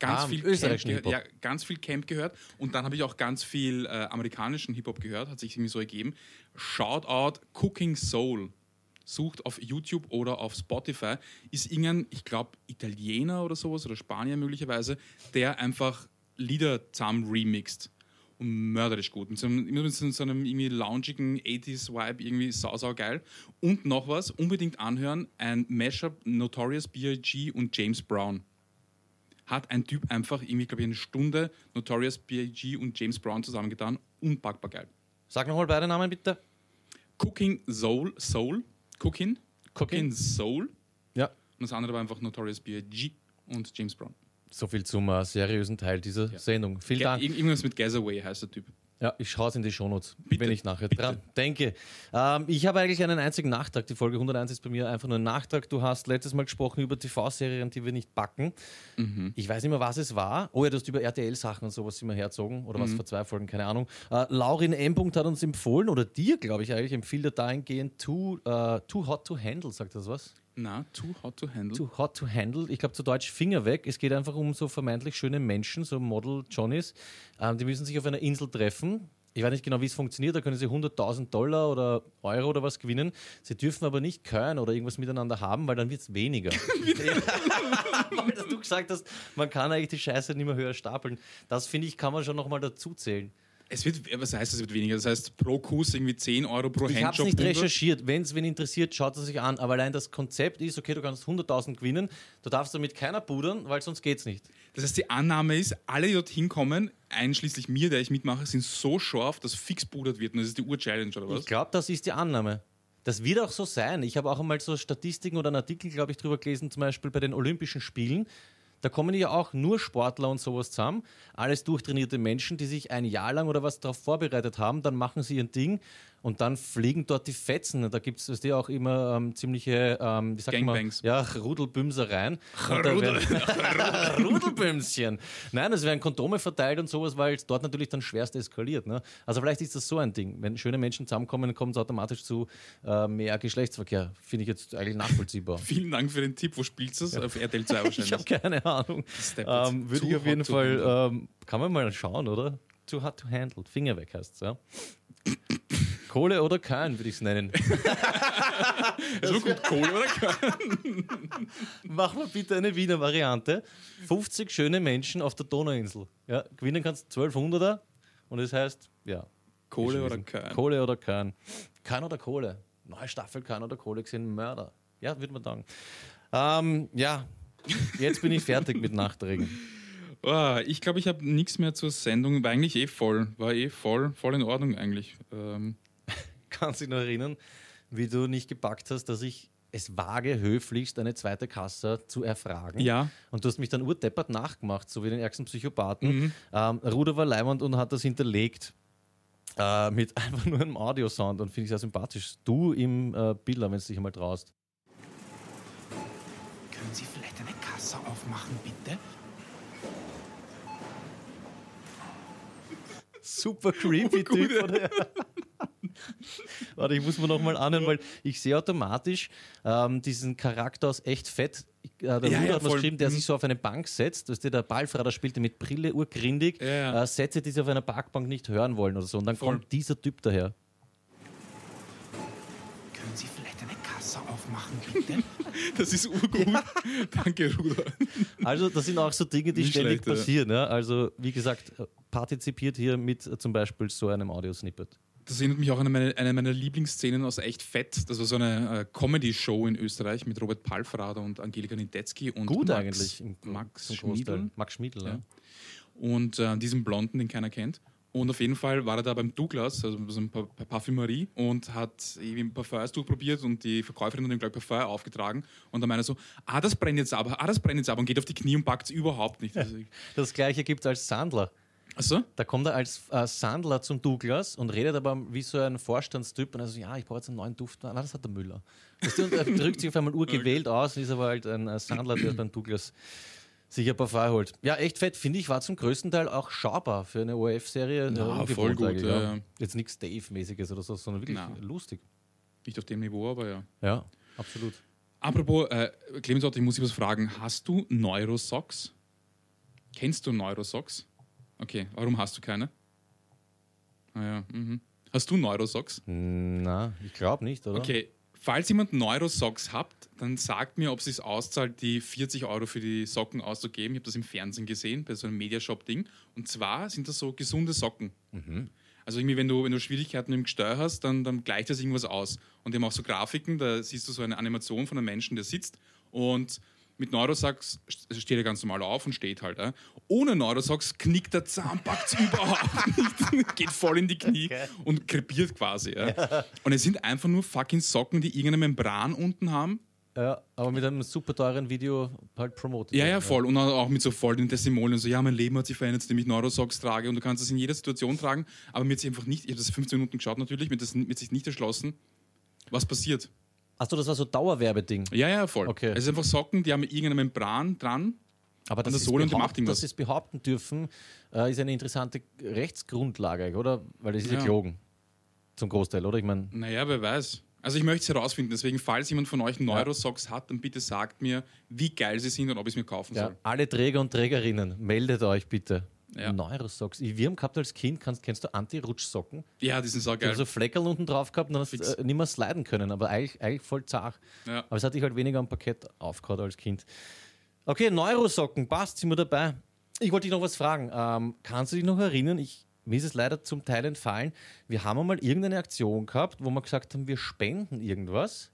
Ganz Ah, viel österreichischen Hip-Hop. ja, ganz viel Camp gehört und dann habe ich auch ganz viel äh, amerikanischen Hip-Hop gehört, hat sich irgendwie so ergeben. Shoutout Cooking Soul. Sucht auf YouTube oder auf Spotify. Ist irgendein, ich glaube, Italiener oder sowas oder Spanier möglicherweise, der einfach Lieder zusammen remixt. Und mörderisch gut. Mit so einem, mit so einem irgendwie loungigen 80s-Vibe, irgendwie sau, sau geil. Und noch was, unbedingt anhören: ein Mashup Notorious B.I.G. und James Brown hat ein Typ einfach irgendwie, glaube ich, eine Stunde Notorious B.I.G. und James Brown zusammengetan. Unpackbar geil. Sag nochmal beide Namen bitte. Cooking Soul, Soul, Cooking, Cooking Soul. Ja. Und das andere war einfach Notorious B.I.G. und James Brown. So viel zum äh, seriösen Teil dieser Sendung. Vielen Ge- Dank. ir- Irgendwas mit Gazaway heißt der Typ. Ja, ich schaue es in die Shownotes, Bitte, wenn ich nachher bitte. dran denke. Ähm, ich habe eigentlich einen einzigen Nachtrag. Die Folge 101 ist bei mir einfach nur ein Nachtrag. Du hast letztes Mal gesprochen über TV-Serien, die wir nicht backen. Mhm. Ich weiß nicht mehr, was es war. Oh ja, du hast über RTL-Sachen und sowas immer herzogen oder Mhm. was vor zwei Folgen, keine Ahnung. Äh, Laurin M. hat uns empfohlen, oder dir, glaube ich, eigentlich, empfiehlt er dahingehend Too, äh, too Hot to Handle, sagt das was? Na, Too Hot to Handle. Too Hot to Handle. Ich glaube zu Deutsch Finger weg. Es geht einfach um so vermeintlich schöne Menschen, so Model Johnnies. Ähm, die müssen sich auf einer Insel treffen. Ich weiß nicht genau, wie es funktioniert. Da können sie 100.000 Dollar oder Euro oder was gewinnen. Sie dürfen aber nicht können oder irgendwas miteinander haben, weil dann wird es weniger. (laughs) (laughs) weil dass du gesagt hast, man kann eigentlich die Scheiße nicht mehr höher stapeln. Das finde ich, kann man schon nochmal dazu zählen. Es wird, was heißt, es wird weniger? Das heißt, pro Kuss irgendwie 10 Euro pro Ich habe es Handjob. nicht recherchiert. Wenn es wen interessiert, schaut es sich an. Aber allein das Konzept ist, okay, du kannst 100.000 gewinnen, du darfst damit keiner pudern, weil sonst geht es nicht. Das heißt, die Annahme ist, alle, die dorthin kommen, einschließlich mir, der ich mitmache, sind so scharf, dass fix pudert wird. Und das ist die Ur-Challenge, oder was? Ich glaube, das ist die Annahme. Das wird auch so sein. Ich habe auch einmal so Statistiken oder einen Artikel, glaube ich, drüber gelesen, zum Beispiel bei den Olympischen Spielen. Da kommen ja auch nur Sportler und sowas zusammen. Alles durchtrainierte Menschen, die sich ein Jahr lang oder was darauf vorbereitet haben. Dann machen sie ihr Ding und dann fliegen dort die Fetzen. Da gibt es ja auch immer ähm, ziemliche, ähm, wie sagt Gangbangs. man? Ja, Rudelbümsereien. Werden- (laughs) (laughs) Rudelbümschen. Nein, es werden Kondome verteilt und sowas, weil es dort natürlich dann schwerst eskaliert. Ne? Also vielleicht ist das so ein Ding. Wenn schöne Menschen zusammenkommen, kommt es automatisch zu äh, mehr Geschlechtsverkehr. Finde ich jetzt eigentlich nachvollziehbar. (laughs) Vielen Dank für den Tipp. Wo spielst du es? Auf RTL 2 wahrscheinlich. Ich habe keine Ahnung. Ähm, Würde ich auf jeden Fall, ähm, kann man mal schauen, oder? Too hot to handle. Finger weg heißt es, ja. Kohle oder Kein, würde ich (laughs) es nennen. so gut Kohle, oder? Machen wir bitte eine Wiener Variante. 50 schöne Menschen auf der Donauinsel. Ja, gewinnen kannst 1200er und es heißt, ja. Kohle oder. Kein? Kohle oder Kein. Kein oder Kohle. Neue Staffel Kein oder Kohle gesehen, Mörder. Ja, würde man sagen. Ähm, ja, jetzt bin ich fertig mit Nachträgen. Oh, ich glaube, ich habe nichts mehr zur Sendung. War eigentlich eh voll. War eh voll, voll in Ordnung eigentlich. Ähm, Kannst dich noch erinnern, wie du nicht gepackt hast, dass ich es wage, höflichst eine zweite Kasse zu erfragen. Ja. Und du hast mich dann urdeppert nachgemacht, so wie den ärgsten Psychopathen. Ähm, Ruder war leimend und hat das hinterlegt äh, mit (laughs) einfach nur einem Audiosound und finde ich sehr sympathisch. Du im äh, Bilder, wenn du dich einmal traust. Können Sie vielleicht eine Kasse aufmachen, bitte? Super creepy Typ. Oder? (laughs) Warte, ich muss mir nochmal anhören, weil ich sehe automatisch ähm, diesen Charakter aus echt fett. Äh, der Ja, Ruder ja, hat was geschrieben, der Mhm. sich so auf eine Bank setzt. Weißt du, der Ballfrader spielte mit Brille, urgrindig. Ja, ja. Äh, Sätze, die sie auf einer Parkbank nicht hören wollen oder so. Und dann Voll. kommt dieser Typ daher. Können Sie vielleicht eine Kasse aufmachen, bitte? (laughs) das ist urgut. Danke, Ruder. Also, das sind auch so Dinge, die Nicht ständig schlecht, ja. passieren. Ja? Also, wie gesagt, partizipiert hier mit äh, zum Beispiel so einem Audiosnippet. Das erinnert mich auch an meine, eine meiner Lieblingsszenen aus Echt Fett. Das war so eine äh, Comedy-Show in Österreich mit Robert Palfrader und Angelika Nidetzky und Gut Max, eigentlich. im- Max. Schmiedl Max Schmiedl, ja. Ja. und äh, diesem Blonden, den keiner kennt. Und auf jeden Fall war er da beim Douglas, also so ein Pa- Pa- Parfümerie, und hat irgendwie ein Parfums durchprobiert und die Verkäuferin hat ihm gleich Parfum aufgetragen. Und dann meinte er so, ah, das brennt jetzt aber, ah, das brennt jetzt aber und geht auf die Knie und packt es überhaupt nicht. Also, Das gleiche gibt es als Sandler. Achso? Da kommt er als äh, Sandler zum Douglas und redet aber wie so ein Vorstandstyp und er so, ja, ich brauche jetzt einen neuen Duft. Nein, das hat der Müller. Du, und er drückt sich auf einmal urgewählt aus und ist aber halt ein äh, Sandler, der beim Douglas sich ein Parfum holt. Ja, echt fett, finde ich, war zum größten Teil auch schaubar für eine ORF-Serie. Ja, voll gut, ja, ja. Jetzt nichts Dave-mäßiges oder so, sondern wirklich Na. lustig. Nicht auf dem Niveau, aber ja. Ja, absolut. Apropos, äh, Clemens Otto, ich muss dich was fragen. Hast du Neurosocks? Kennst du Neurosocks? Okay, warum hast du keine? Ah ja, mhm. Hast du Neurosocks? Na, ich glaube nicht, oder? Okay, falls jemand Neurosocks habt, dann sagt mir, ob es sich auszahlt, die 40 Euro für die Socken auszugeben. Ich habe das im Fernsehen gesehen, bei so einem Mediashop-Ding. Und zwar sind das so gesunde Socken. Also irgendwie, wenn du, wenn du Schwierigkeiten im Gesteuer hast, dann, dann gleicht das irgendwas aus. Und die haben auch so Grafiken, da siehst du so eine Animation von einem Menschen, der sitzt und mit Neurosocks st- steht er ganz normal auf und steht halt. Ja. Ohne Neurosocks knickt der Zahn, packt überhaupt (laughs) nicht, geht voll in die Knie und krepiert quasi. Ja. Und es sind einfach nur fucking Socken, die irgendeine Membran unten haben. Ja, aber mit einem super teuren Video halt promotet. Ja, ja, voll. Und auch mit so voll den Testimonien. So, ja, mein Leben hat sich verändert, seitdem ich Neurosocks trage. Und du kannst das in jeder Situation tragen. Aber mir hat sich einfach nicht, ich habe das 15 Minuten geschaut natürlich, mir das mir hat sich nicht erschlossen, was passiert. Achso, das war so Dauerwerbeding. Ja, ja, voll. Okay. Es ist einfach Socken, die haben irgendeine Membran dran. Aber das Sohle und die macht irgendwas. dass sie es behaupten dürfen, äh, ist eine interessante Rechtsgrundlage, oder? Weil das ist ja, Ja. gelogen. Zum Großteil, oder? Ich meine, Naja, wer weiß. Also ich möchte es herausfinden. Deswegen, falls jemand von euch Neurosocks hat, dann bitte sagt mir, wie geil sie sind und ob ich es mir kaufen ja, soll. alle Träger und Trägerinnen, meldet euch bitte. Ja. Neurosocks. Wir haben gehabt als Kind, kannst, kennst du Anti-Rutschsocken? Ja, die sind so geil. haben so Fleckerl unten drauf gehabt und dann hast du äh, nicht mehr sliden können, aber eigentlich, eigentlich voll zart. Ja. Aber es hat dich halt weniger am Parkett aufgehauen als Kind. Okay, Neurosocken, passt, sind wir dabei. Ich wollte dich noch was fragen. Ähm, kannst du dich noch erinnern? Ich, mir ist es leider zum Teil entfallen. Wir haben einmal irgendeine Aktion gehabt, wo wir gesagt haben, wir spenden irgendwas.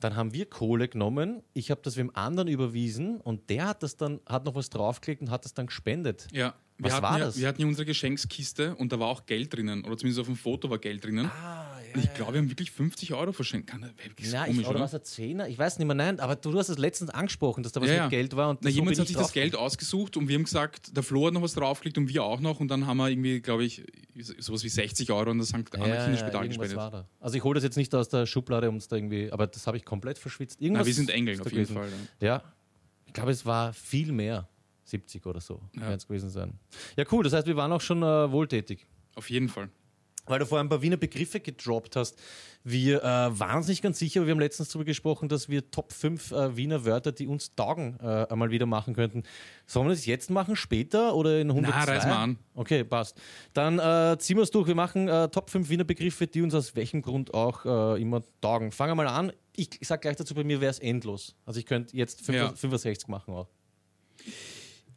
Dann haben wir Kohle genommen. Ich habe das wem anderen überwiesen und der hat das dann, hat noch was draufgelegt und hat das dann gespendet. Ja, Was hatten war ja, das? Wir hatten ja unsere Geschenkskiste und da war auch Geld drinnen. Oder zumindest auf dem Foto war Geld drinnen. Ah, und ich glaube, wir haben wirklich 50 Euro verschenkt. Kann das wirklich Ja, komisch, ich, oder oder? was ein Zehner? Ich weiß nicht mehr, nein, aber du, du hast es letztens angesprochen, dass da was Ja, mit ja. Geld war. Und Na, so jemand hat ich sich das Geld ausgesucht und wir haben gesagt, der Flo hat noch was draufgelegt und wir auch noch. Und dann haben wir irgendwie, glaube ich, sowas wie 60 Euro an das St. Anna Ja, Kinderspital ja, gespendet. war da. Also ich hole das jetzt nicht aus der Schublade, um es da irgendwie, aber das habe ich komplett verschwitzt. Irgendwas Na, wir sind Engel ist auf jeden. Fall. Ja, ich glaube, es war viel mehr. 70 oder so Ja. werden es gewesen sein. Ja, cool. Das heißt, wir waren auch schon äh, wohltätig. Auf jeden Fall. Weil du vorhin ein paar Wiener Begriffe gedroppt hast. Wir äh, waren uns nicht ganz sicher, aber wir haben letztens darüber gesprochen, dass wir Top 5 äh, Wiener Wörter, die uns taugen, äh, einmal wieder machen könnten. Sollen wir das jetzt machen, später oder in 102? reiß mal an. Okay, passt. Dann äh, ziehen wir es durch. Wir machen äh, Top 5 Wiener Begriffe, die uns aus welchem Grund auch immer taugen. Fangen wir mal an. Ich, ich sage gleich dazu, bei mir wäre es endlos. Also ich könnte jetzt 5, Ja. 65 machen auch.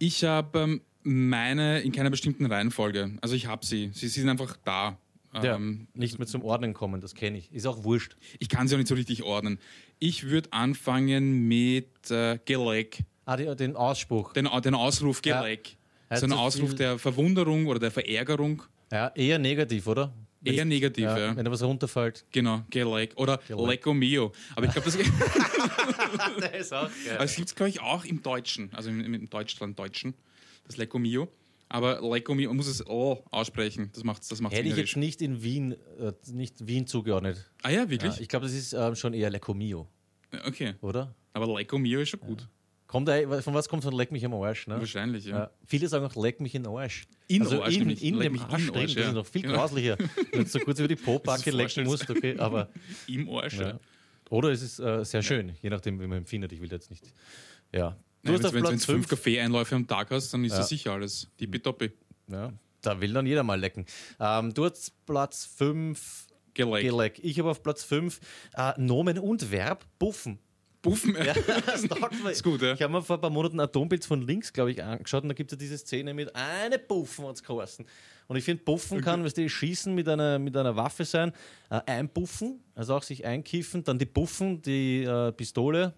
Ich habe ähm, meine in keiner bestimmten Reihenfolge. Also ich habe sie. Sie sind einfach da. Ja, Ähm, nicht mehr zum Ordnen kommen, das kenne ich. Ist auch wurscht. ich kann sie auch nicht so richtig ordnen. Ich würde anfangen mit äh, Geleck. Ah, die, den Ausspruch. Den, den Ausruf. Geleck. Ja, so ein Ausruf der Verwunderung oder der Verärgerung. Ja, eher negativ, oder? Eher Wenn's- negativ, ja. Wenn da was runterfällt. Genau, Geleck. Oder. Lecco Mio. Aber ich glaube, das, (laughs) Das ist auch geil. das gibt es, glaube ich, auch im Deutschen. Also im, im Deutschland-Deutschen. Das Lecco Mio. Aber Lecco Mio, man muss es O aussprechen. Das macht das macht's Hätte ich jetzt nicht in Wien, äh, nicht Wien zugeordnet. Ah ja, Ja, wirklich? ich glaube, das ist ähm, schon eher Lecco Mio, Okay. oder? Aber Lecco Mio ist schon gut. Kommt von was kommt von Leck mich am Arsch? Ne? Wahrscheinlich, ja. Ja. Viele sagen auch Leck mich in den Arsch. In also Arsch, in, in dem Arsch drin, Arsch, das ja. ist noch viel Genau. grauslicher. (laughs) Wenn du so kurz über die Po-Backe Das lecken musst, okay, aber (laughs) Im Arsch, ja. ja. Oder es ist äh, sehr schön, je nachdem, wie man empfindet. Ich will jetzt nicht. Ja. Du Nein, hast wenn du fünf 5. Kaffeeeinläufe am Tag hast, dann ist Ja. das sicher alles. Tippitoppi. Ja, da will dann jeder mal lecken. Ähm, du hast Platz 5. Geleck. Geleck. Ich habe auf Platz 5 äh, Nomen und Verb buffen. Buffen. Ja, (laughs) das. Ist gut, ja. Ich habe mir vor ein paar Monaten Atombild von links, glaube ich, angeschaut und da gibt es ja diese Szene mit eine Buffen und geheißen. Und ich finde, Buffen kann, weißt du, schießen mit einer, mit einer Waffe sein, äh, einbuffen, also auch sich einkiffen, dann die Buffen, die äh, Pistole,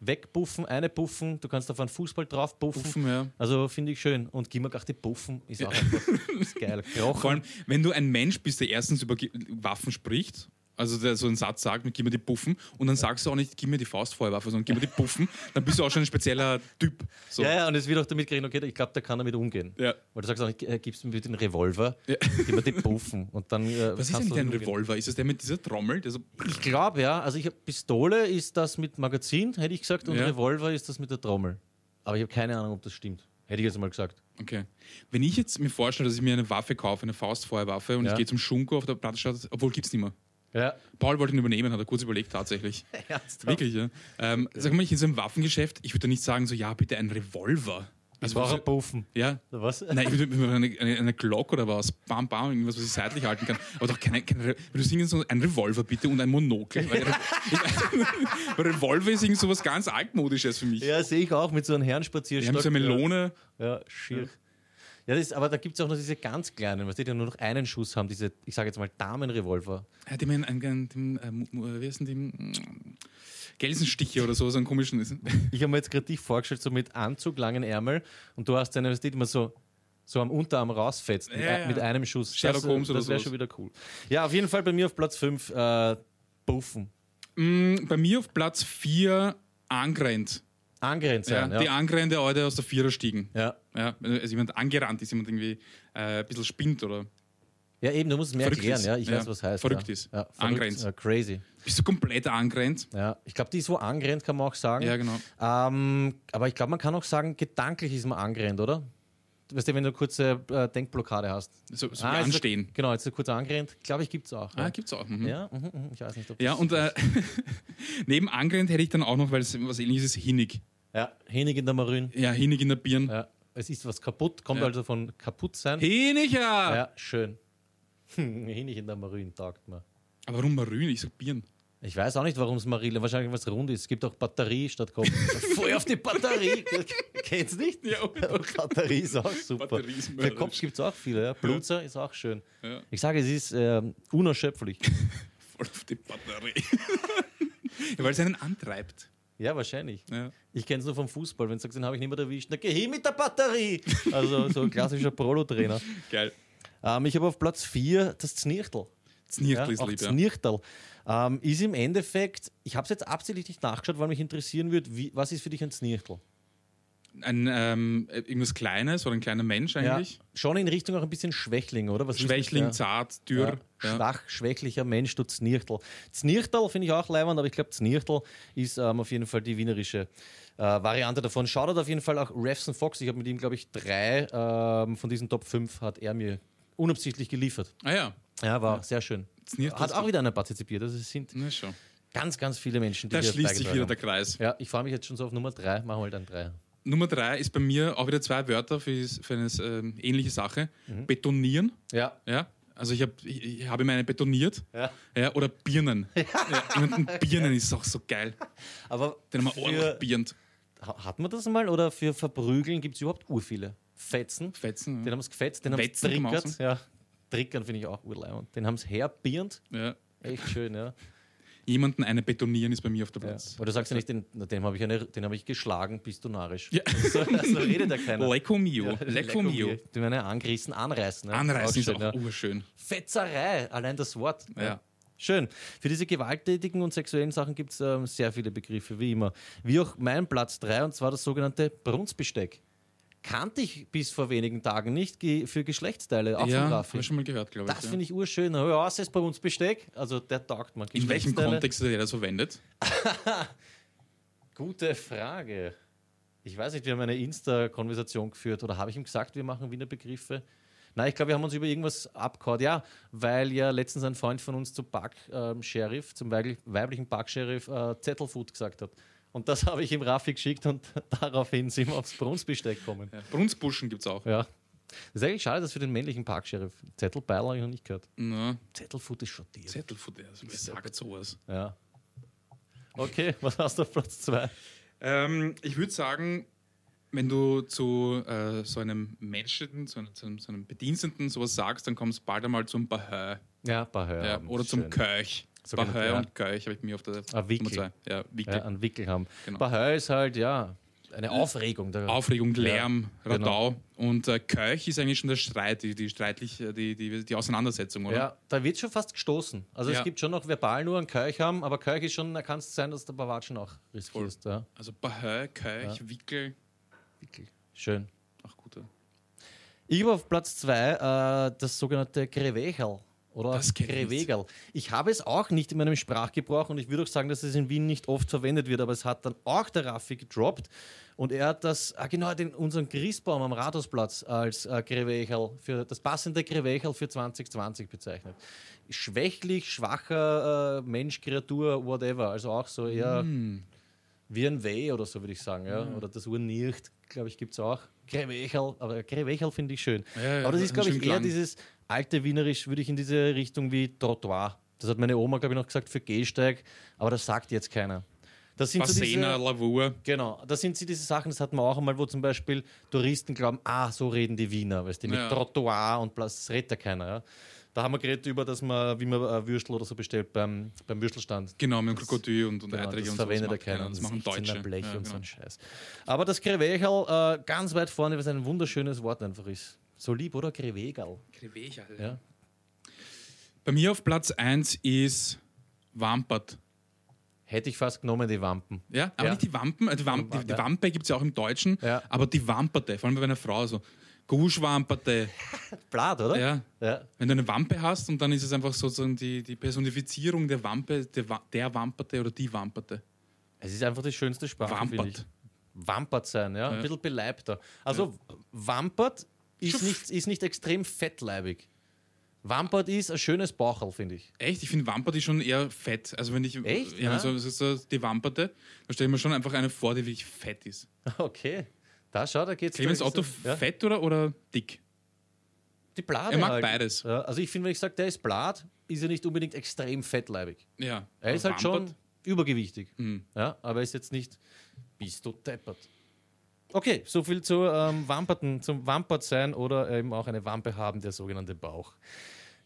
wegbuffen, eine buffen, du kannst auf einen Fußball drauf buffen. Buffen, ja. Also finde ich schön. Und gar die Buffen ist auch einfach ist (laughs) geil. Krochen. Vor allem, wenn du ein Mensch bist, der erstens über Waffen spricht, also der so einen Satz sagt, mit gib mir die Buffen, und dann sagst du auch nicht, gib mir die Faustfeuerwaffe, sondern gib mir die Buffen, dann bist du auch schon ein spezieller Typ. So. Ja, ja, und es wird auch damit gerechnet, okay, ich glaube, der kann damit umgehen. Ja. Weil du sagst auch nicht, äh, gibst mir bitte den Revolver, Ja. gib mir die Buffen. Und dann, äh, Was ist du ein. Revolver? Ist das der mit dieser Trommel? Der so Ich glaube, ja. Also ich hab Pistole ist das mit Magazin, hätte ich gesagt, und Ja. Revolver ist das mit der Trommel. Aber ich habe keine Ahnung, ob das stimmt. Hätte ich jetzt mal gesagt. Okay. Wenn ich jetzt mir vorstelle, dass ich mir eine Waffe kaufe, eine Faustfeuerwaffe, und Ja. ich gehe zum Schunko auf der Plattenstadt, obwohl gibt es nicht mehr. Ja. Paul wollte ihn übernehmen, hat er kurz überlegt, tatsächlich. (laughs) Ernsthaft? Wirklich, ja. Ähm, sag mal, ich in so einem Waffengeschäft, ich würde da nicht sagen, so, ja, bitte ein Revolver. Ich brauche einen Buffen. ja. Was? Nein, ich würde mir eine, eine, eine Glock oder was, bam, bam, irgendwas, was ich seitlich halten kann. Aber doch keine, keine Re- du singen so ein Revolver bitte und ein Monokel. Weil, Re- weil (laughs) Revolver ist irgendwie so was ganz altmodisches für mich. Ja, sehe ich auch mit so einem Herrenspazierstock. haben so eine Melone. Ja, schier. Ja, das, aber da gibt es auch noch diese ganz kleinen, was die die nur noch einen Schuss haben, diese, ich sage jetzt mal, Damenrevolver. Ja, die haben einen, einen, den, äh, Mu- wie heißen die? Mm, Gelsenstiche oder so, so einen komischen. Ich habe mir jetzt gerade dich vorgestellt, so mit Anzug, langen Ärmel und du hast eine, was die immer so, so am Unterarm rausfetzt mit, Ja, ja. mit einem Schuss. Sherlock das Holmes oder das wäre schon wieder cool. Ja, auf jeden Fall bei mir auf Platz 5 äh, Buffen. Mm, Bei mir auf Platz 4 angrennt. Angrenzt Ja, sein. Ja, Die ja. Angrende heute aus der Vierer stiegen. Ja. Ja, also jemand angerannt ist, jemand irgendwie äh, ein bisschen spinnt oder ja, eben, du musst mehr Verrückt erklären. ist. Ja, ich weiß, was heißt. Verrückt ist. Ja, verrückt, crazy. bist du komplett angrennt. Ja, ich glaube, die ist wo angrenzt, kann man auch sagen. Ja, genau. Ähm, aber ich glaube, man kann auch sagen, gedanklich ist man angrennt, oder? Weißt du, wenn du eine kurze äh, Denkblockade hast. So, so jetzt- anstehen. Genau, jetzt ist kurz angrennt. Glaube ich, gibt es auch. Ah, Ja, gibt's auch. Mhm. ja? Mhm, mhm, ich weiß nicht, ob Ja, und äh, (laughs) neben angrennt hätte ich dann auch noch, weil es was ähnliches ist, hinnig. Ja, Henig in der Marün. Ja, hinnig in der Birn. Ja, es ist was kaputt, kommt Ja. also von kaputt sein. Hinnig, ja! Ja, schön. (laughs) Henig in der Marün, taugt mir. Aber warum Marün? Ich sag Birn. Ich weiß auch nicht, warum es Marille, wahrscheinlich was rund ist. Es gibt auch Batterie statt Kopf. (laughs) Voll auf die Batterie. (laughs) Kennst nicht? Ja, Batterie ist auch super. Batterie ist Für. Kopf gibt es auch viele. Ja. Blutzer ist auch schön. Ja. Ich sage, es ist ähm, unerschöpflich. Voll auf die Batterie. ja, weil es einen antreibt. Ja, wahrscheinlich. Ja. Ich kenne es nur vom Fußball. Wenn du sagst, den habe ich nicht mehr erwischt, dann geh hin mit der Batterie. Also so ein klassischer (laughs) Prolo-Trainer. Geil. Ähm, ich habe auf Platz 4 das Znirchtel. Znirkel ist lieb, ja. Znirchtel. Ähm, ist im Endeffekt, ich habe es jetzt absichtlich nicht nachgeschaut, weil mich interessieren würde, wie, was ist für dich ein Znirchtel? Ein, ähm, irgendwas Kleines oder ein kleiner Mensch eigentlich. Schon in Richtung auch ein bisschen Schwächling, oder? Was Schwächling, das? zart, dürr. Ja, Ja. Schwach, schwächlicher Mensch, du Znirchtel. Znirchtel finde ich auch leibend, aber ich glaube, Znirchtel ist ähm, auf jeden Fall die wienerische äh, Variante davon. Schaut auf jeden Fall auch Refson Fox. Ich habe mit ihm, glaube ich, drei ähm, von diesen Top 5 hat er mir unabsichtlich geliefert. Ah ja, Ja, war sehr schön. Znirchtel Hat auch wieder einer partizipiert. Also es sind na schon. ganz, ganz viele Menschen, die Da hier schließt sich wieder der. Kreis. Ja, ich freue mich jetzt schon so auf Nummer 3. Machen wir halt ein 3. Nummer drei ist bei mir auch wieder zwei Wörter für, für eine ähm, ähnliche Sache. Betonieren. Ja. Ja. Also ich habe ich, ich habe meine betoniert. Ja. Ja, oder Birnen. (laughs) Ja. jemanden Birnen ist auch so geil. Aber Den haben wir ordentlich birnt. ha- hat man das mal? Oder für Verprügeln gibt es überhaupt urviele? Fetzen. Fetzen. Den haben es gefetzt, den haben es trickert. Ja. Trickern finde ich auch urleibend. Den haben es herbirnt. Ja. Echt schön, ja. Jemanden eine betonieren ist bei mir auf der ja. Platz. Aber du sagst ja nicht, den, den habe ich, eine- den hab ich geschlagen, bist du narrisch. Ja. So, so redet ja keiner. Lecco mio. Ja, Lecco mio. Du meine angerissen, anreißen. Ne? Anreißen ist schön, auch ja. urschön. Fetzerei, allein das Wort. Ja. Schön. Für diese gewalttätigen und sexuellen Sachen gibt es ähm, sehr viele Begriffe, wie immer. Wie auch mein Platz 3, und zwar das sogenannte Brunzbesteck. Kannte ich bis vor wenigen Tagen nicht für Geschlechtsteile, auch Ja, habe ich schon mal gehört, glaube ich. Das ja. finde ich urschön. Ja, es ist Brunzbesteck. Also der taugt man. In welchem. Kontext hat er das verwendet? (laughs) Gute Frage. Ich weiß nicht, wir haben eine Insta-Konversation geführt oder habe ich ihm gesagt, wir machen Wiener Begriffe? Nein, ich glaube, wir haben uns über irgendwas abgehauen. Ja, weil ja letztens ein Freund von uns zum Park-Sheriff, zum weiblich- weiblichen Park-Sheriff äh, Zettelfood gesagt hat. Und das (laughs) habe ich ihm Raffi geschickt und (laughs) daraufhin sind wir aufs Brunzbesteck gekommen. Ja. Brunzbuschen gibt es auch. Ja. Das ist eigentlich schade, dass für den männlichen Park-Sheriff Zettelbeil habe ich noch nicht gehört. Na, Zettelfood ist schon dir. Zettelfutter, also wer sagt sowas? Ja. Okay, (laughs) was hast du auf Platz 2? Ähm, ich würde sagen, wenn du zu äh, so einem Menschen, zu einem, zu, einem, zu einem Bediensteten sowas sagst, dann kommst du bald einmal zum Bahö Ja, Bahör. ja, oder zum Schön. Köch. Bahö ja. und Keuch habe ich mir auf der Ah, Wickel. Nummer zwei. Ja, Wickel. ja, Wickel haben. Genau. Bahö ist halt, ja, eine Aufregung. Aufregung, Lärm, Ja, genau. Radau. Und äh, Keuch ist eigentlich schon der Streit, die, die streitlich, äh, die, die, die Auseinandersetzung, oder? Ja, da wird schon fast gestoßen. Also Ja. es gibt schon noch verbal nur einen Keuch haben, aber Keuch ist schon, da kann es sein, dass der Bawatschen auch riskierst. Ja. Also Bahö, Keuch, Wickel. Wickel. Schön. Ach gut. ja. Ich habe auf Platz zwei äh, das sogenannte Grewecherl. Oder Das kenn ich habe es auch nicht in meinem Sprachgebrauch und ich würde auch sagen, dass es in Wien nicht oft verwendet wird, aber es hat dann auch der Raffi gedroppt und er hat das, ah, genau, den, unseren Christbaum am Rathausplatz als äh, für das passende Grewecherl für 2020 bezeichnet. Schwächlich, schwacher äh, Mensch, Kreatur, whatever. Also auch so eher Hm. wie ein Weh oder so, würde ich sagen. Ja? Oder das Urnicht, glaube ich, gibt es auch. Grewecherl, aber Grewecherl finde ich schön. Ja, ja, aber das hat ist, glaube ich, eher dieses alte Wienerisch, würde ich in diese Richtung wie Trottoir. Das hat meine Oma, glaube ich, noch gesagt für Gehsteig, aber das sagt jetzt keiner. Das sind so Bassena, diese, Lavur. genau, das sind so diese Sachen, das hatten wir auch einmal, wo zum Beispiel Touristen glauben, ah, so reden die Wiener, weißt du, mit Ja. Trottoir und Platz, das redet ja keiner. Ja? Da haben wir geredet über, dass man, wie man äh, Würstel oder so bestellt beim, beim Würstelstand. Genau, mit dem Krokodil und, und Genau, Eiträge das und verwendet so. ja keiner. Das ist machen 16er Deutsche. Blech Ja, und so genau. ein Scheiß. Aber das Krewecherl äh, ganz weit vorne, weil es ein wunderschönes Wort einfach ist. So lieb, oder? Krewegerl. Krewecherl. Ja. Bei mir auf Platz 1 ist Wampert. Hätte ich fast genommen, die Wampen. Ja, aber Ja. nicht die Wampen. äh, Die, Wamp die, die. Wampe gibt es ja auch im Deutschen, Ja. aber die Wamperte, vor allem bei einer Frau so. Guschwamperte. (laughs) Blatt, oder? Ja. ja. Wenn du eine Wampe hast und dann ist es einfach sozusagen die, die Personifizierung der Wampe, der, der Wamperte oder die Wamperte. Es ist einfach die schönste Sprache. Wampert. Wampert sein, ja. Ein Ja. bisschen beleibter. Also, Wampert ist nicht, ist nicht extrem fettleibig. Wampert ist ein schönes Baucherl, finde ich. Echt? Ich finde Wampert ist schon eher fett. Also wenn ich Echt? ja, so, so, die Wamperte, da stelle ich mir schon einfach eine vor, die wirklich fett ist. (laughs) Okay. Da schau, da geht's. Clemens Otto ja. fett oder, oder dick? Die Blade Er mag halt. beides. Ja, also ich finde, wenn ich sage, der ist Blatt, ist er nicht unbedingt extrem fettleibig. Ja. Er ist halt schon Wampert? übergewichtig. Mhm. Ja, aber er ist jetzt nicht, bist du deppert. Okay, so viel zu ähm, Wamperten, zum Wampert sein oder eben auch eine Wampe haben, der sogenannte Bauch.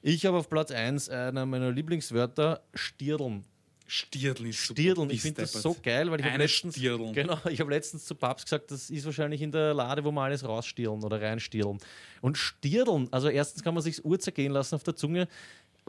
Ich habe auf Platz 1 einer meiner Lieblingswörter Stirdeln. Stirdeln ist. Stirdeln, ich finde das so geil, weil ich habe letztens, genau, ich habe letztens zu Papst gesagt, das ist wahrscheinlich in der Lade, wo man alles rausstirlen oder reinstirlen. Und Stirdeln, also erstens kann man sich Uhr zergehen lassen auf der Zunge.